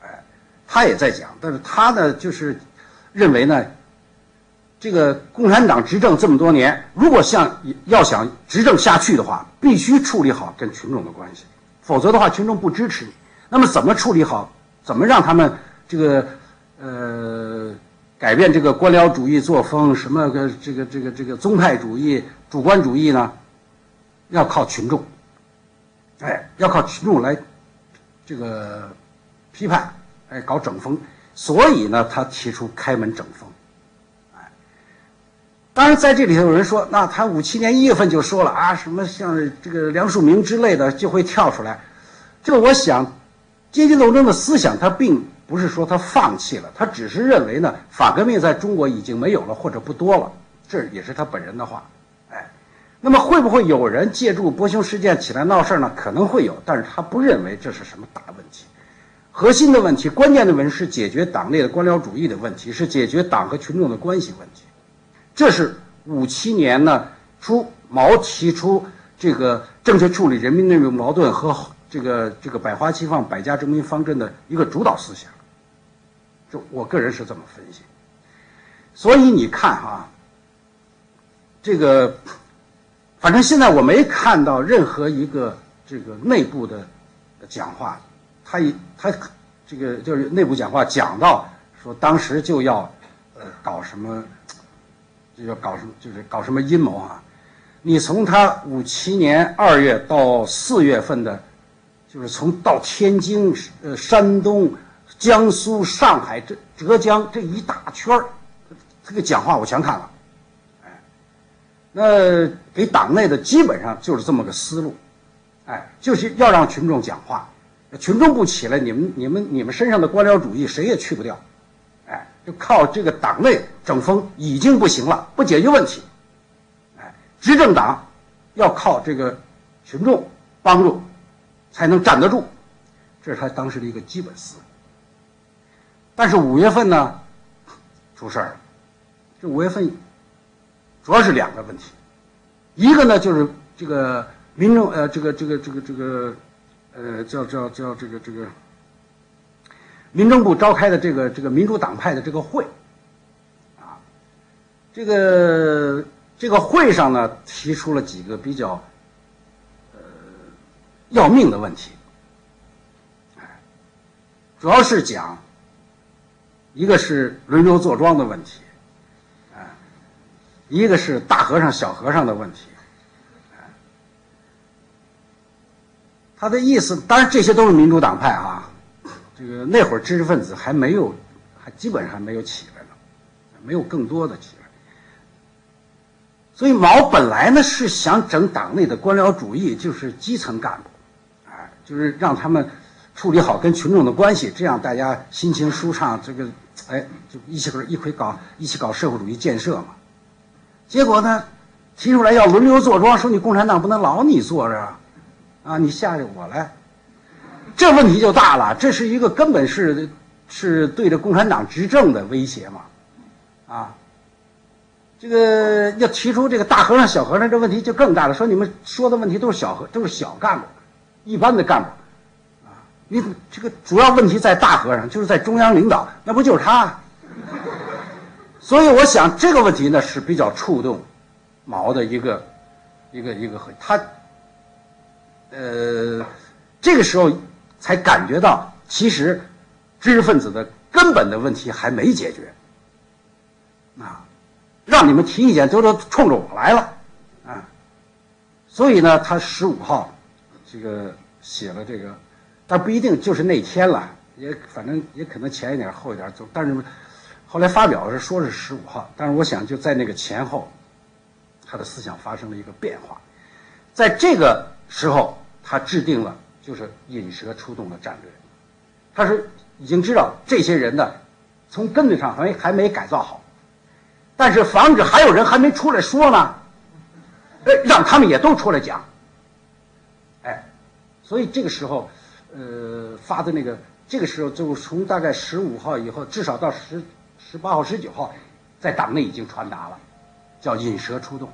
哎，他也在讲，但是他呢就是认为呢，这个共产党执政这么多年，如果像要想执政下去的话，必须处理好跟群众的关系，否则的话，群众不支持你。那么怎么处理好？怎么让他们这个呃改变这个官僚主义作风？什么个这个这个这个宗派主义、主观主义呢？要靠群众，哎，要靠群众来这个批判，哎，搞整风。所以呢，他提出开门整风，哎。当然，在这里头有人说，那他五七年一月份就说了啊，什么像这个梁漱溟之类的就会跳出来。这我想。阶级斗争的思想，他并不是说他放弃了，他只是认为呢，反革命在中国已经没有了或者不多了，这也是他本人的话。那么会不会有人借助波匈事件起来闹事儿呢？可能会有，但是他不认为这是什么大问题。核心的问题、关键的问题是解决党内的官僚主义的问题，是解决党和群众的关系问题。这是五七年呢初毛提出这个正确处理人民内部矛盾和。这个这个百花齐放、百家争鸣方针的一个主导思想，就我个人是这么分析。所以你看哈，这个反正现在我没看到任何一个这个内部的讲话，他一他这个就是内部讲话讲到说当时就要呃搞什么，就要搞什么就是搞什么阴谋啊。你从他五七年二月到四月份的。就是从到天津、呃山东、江苏、上海、这浙江这一大圈儿，这个讲话我全看了，那给党内的基本上就是这么个思路，哎，就是要让群众讲话，群众不起来，你们、你们、你们身上的官僚主义谁也去不掉，哎，就靠这个党内整风已经不行了，不解决问题，哎，执政党要靠这个群众帮助。才能站得住，这是他当时的一个基本思路。但是五月份呢，出事儿了。这五月份主要是两个问题，一个呢就是这个民众呃，这个这个这个这个呃，叫叫叫这个这个民政部召开的这个这个民主党派的这个会，啊，这个这个会上呢提出了几个比较。呃要命的问题，主要是讲，一个是轮流坐庄的问题，一个是大和尚小和尚的问题，他的意思，当然这些都是民主党派啊，这个那会儿知识分子还没有，还基本上没有起来呢，没有更多的起来，所以毛本来呢是想整党内的官僚主义，就是基层干部，哎，就是让他们处理好跟群众的关系，这样大家心情舒畅，这个哎就一起一块搞一起搞社会主义建设嘛。结果呢，提出来要轮流坐庄，说你共产党不能老你坐着啊，啊，你下去我来，这问题就大了，这是一个根本是是对着共产党执政的威胁嘛，啊。这个要提出这个大和尚小和尚这问题就更大了，说你们说的问题都是小和都是小干部，一般的干部，啊，你这个主要问题在大和尚，就是在中央领导，那不就是他？所以我想这个问题呢是比较触动毛的一个一个一个他，呃，这个时候才感觉到其实知识分子的根本的问题还没解决，啊。让你们提意见都都冲着我来了，啊，所以呢，他十五号这个写了这个，但不一定就是那天了，也反正也可能前一点后一点走，但是后来发表是说是十五号，但是我想就在那个前后，他的思想发生了一个变化，在这个时候，他制定了就是引蛇出洞的战略，他是已经知道这些人呢，从根子上还还没改造好。但是防止还有人还没出来说呢，哎，让他们也都出来讲，哎，所以这个时候，呃，发的那个，这个时候就从大概十五号以后，至少到十十八号、十九号，在党内已经传达了，叫引蛇出洞，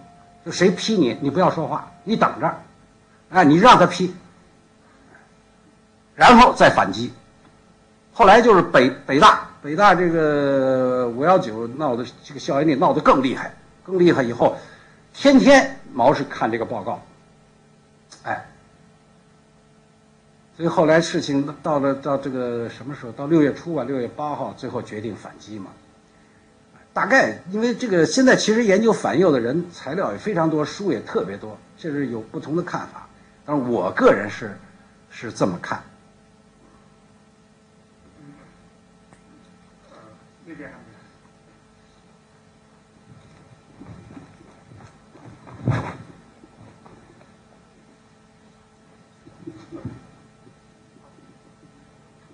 就谁批你，你不要说话，你等着，哎，你让他批，然后再反击。后来就是北北大。北大这个五幺九闹的这个校园内闹得更厉害，更厉害以后，天天毛是看这个报告，哎，所以后来事情到了到这个什么时候？到六月初啊，六月八号，最后决定反击嘛。大概因为这个现在其实研究反右的人材料也非常多，书也特别多，这是有不同的看法，但是我个人是是这么看。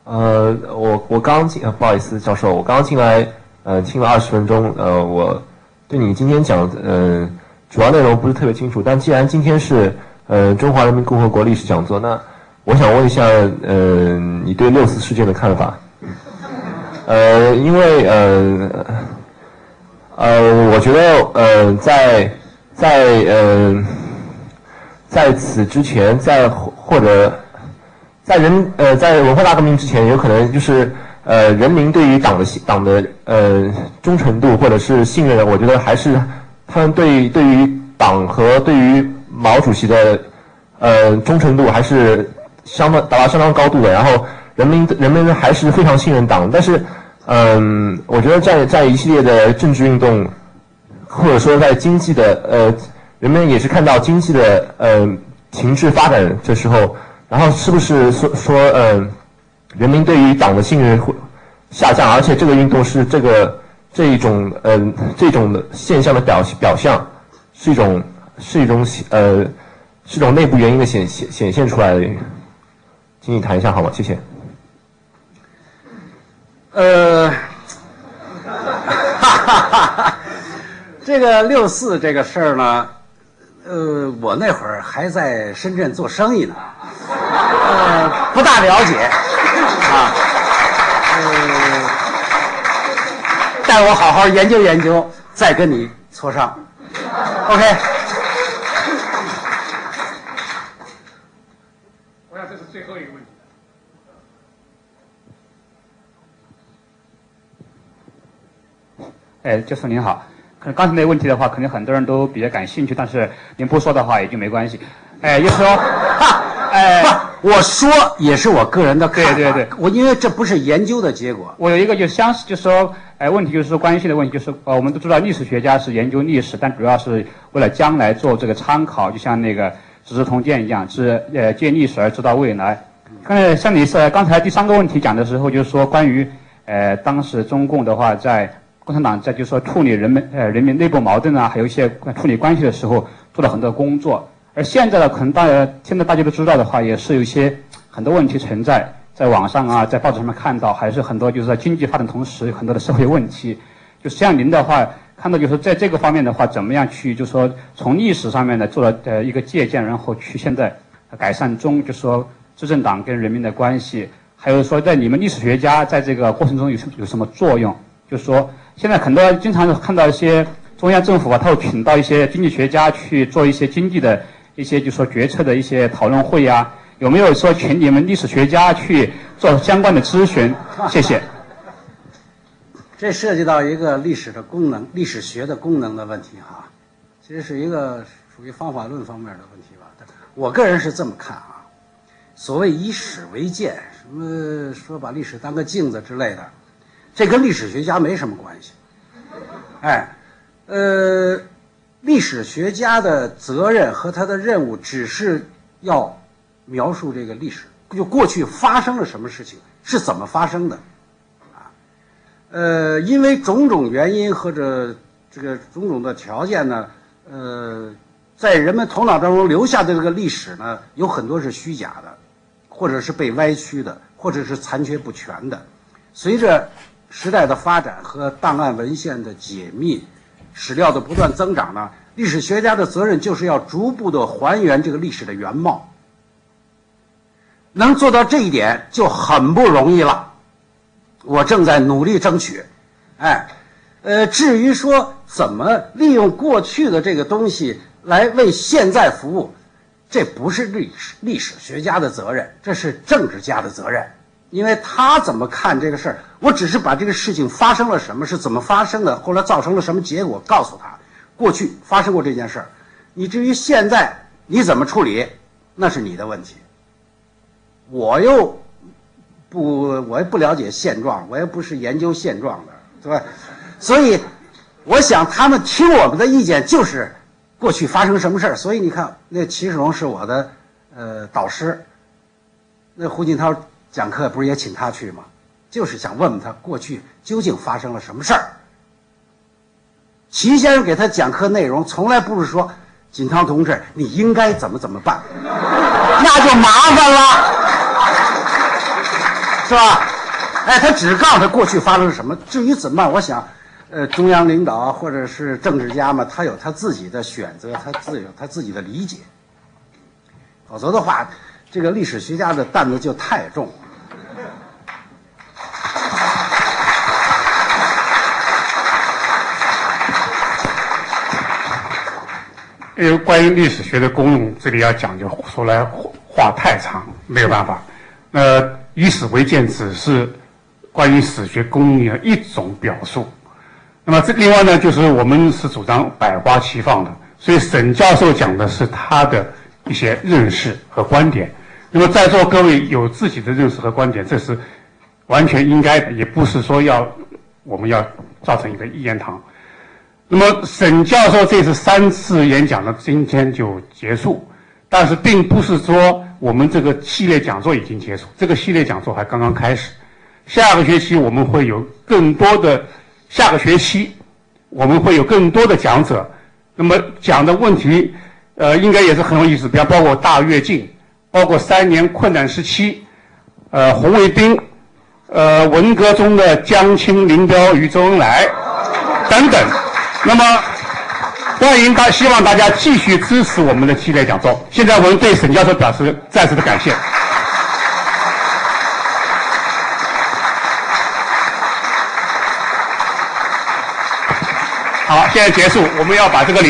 呃，我我刚进，不好意思，教授，我刚进来，呃，听了二十分钟，呃，我对你今天讲的，呃，主要内容不是特别清楚。但既然今天是，呃，中华人民共和国历史讲座，那我想问一下，呃，你对六四事件的看法？呃，因为，呃，呃，我觉得，呃，在在，呃，在此之前，在或者。在人呃，在文化大革命之前，有可能就是呃，人民对于党的党的呃忠诚度或者是信任，我觉得还是他们对对于党和对于毛主席的呃忠诚度还是相当达到相当高度的。然后人民人们还是非常信任党，但是嗯，我觉得在在一系列的政治运动或者说在经济的呃，人们也是看到经济的呃情势发展的时候。然后是不是说说呃，人民对于党的信任会下降？而且这个运动是这个这一种嗯这种的现象的表表象，是一种是一种呃是一种内部原因的显显显现出来的。请你谈一下好吗？谢谢。呃，<laughs> 这个六四这个事儿呢，呃，我那会儿还在深圳做生意呢。呃，不大了解，啊，呃，待我好好研究研究，再跟你磋商，OK。我想这是最后一个问题。哎，教授您好，可能刚才那个问题的话，可能很多人都比较感兴趣，但是您不说的话也就没关系。哎，就是说。哎，不，我说也是我个人的看法。对对对，我因为这不是研究的结果。我有一个就相似，就是说，哎，问题就是说关系的问题，就是呃，我们都知道历史学家是研究历史，但主要是为了将来做这个参考，就像那个《资治通鉴》一样，是呃借历史而知道未来。刚才像你是刚才第三个问题讲的时候，就是说关于呃当时中共的话在共产党在就是说处理人们呃人民内部矛盾啊，还有一些处理关系的时候做了很多工作。而现在呢，可能大家现在大家都知道的话，也是有一些很多问题存在，在网上啊，在报纸上面看到，还是很多就是在经济发展同时，有很多的社会问题。就像您的话，看到就是在这个方面的话，怎么样去就是说从历史上面呢做了呃一个借鉴，然后去现在改善中，就是说执政党跟人民的关系，还有说在你们历史学家在这个过程中有什有什么作用？就是说现在很多经常看到一些中央政府啊，他会请到一些经济学家去做一些经济的。一些就说决策的一些讨论会呀，有没有说请你们历史学家去做相关的咨询？<laughs> 谢谢。这涉及到一个历史的功能、历史学的功能的问题哈，其实是一个属于方法论方面的问题吧。我个人是这么看啊，所谓以史为鉴，什么说把历史当个镜子之类的，这跟历史学家没什么关系。哎，呃。历史学家的责任和他的任务，只是要描述这个历史，就过去发生了什么事情，是怎么发生的，啊，呃，因为种种原因或者这个种种的条件呢，呃，在人们头脑当中留下的这个历史呢，有很多是虚假的，或者是被歪曲的，或者是残缺不全的。随着时代的发展和档案文献的解密。史料的不断增长呢，历史学家的责任就是要逐步的还原这个历史的原貌。能做到这一点就很不容易了，我正在努力争取。哎，呃，至于说怎么利用过去的这个东西来为现在服务，这不是历史历史学家的责任，这是政治家的责任。因为他怎么看这个事儿，我只是把这个事情发生了什么，是怎么发生的，后来造成了什么结果，告诉他，过去发生过这件事儿，你至于现在你怎么处理，那是你的问题。我又不，我也不了解现状，我也不是研究现状的，对吧？所以，我想他们听我们的意见就是过去发生什么事儿。所以你看，那齐世荣是我的呃导师，那胡锦涛。讲课不是也请他去吗？就是想问问他过去究竟发生了什么事儿。齐先生给他讲课内容从来不是说锦涛同志你应该怎么怎么办，那就麻烦了，是吧？哎，他只告诉他过去发生了什么，至于怎么办，我想，呃，中央领导或者是政治家嘛，他有他自己的选择，他自有他自己的理解。否则的话，这个历史学家的担子就太重。因为关于历史学的功用，这里要讲究，说来话太长，没有办法。那，以史为鉴只是关于史学功用的一种表述。那么这另外呢，就是我们是主张百花齐放的，所以沈教授讲的是他的一些认识和观点。那么在座各位有自己的认识和观点，这是完全应该的，也不是说要我们要造成一个一言堂。那么沈教授这次三次演讲呢，今天就结束，但是并不是说我们这个系列讲座已经结束，这个系列讲座还刚刚开始。下个学期我们会有更多的，下个学期我们会有更多的讲者，那么讲的问题，呃，应该也是很有意思，比方包括大跃进，包括三年困难时期，呃，红卫兵，呃，文革中的江青、林彪与周恩来等等。那么，欢迎大，希望大家继续支持我们的系列讲座。现在我们对沈教授表示再次的感谢。好，现在结束，我们要把这个礼。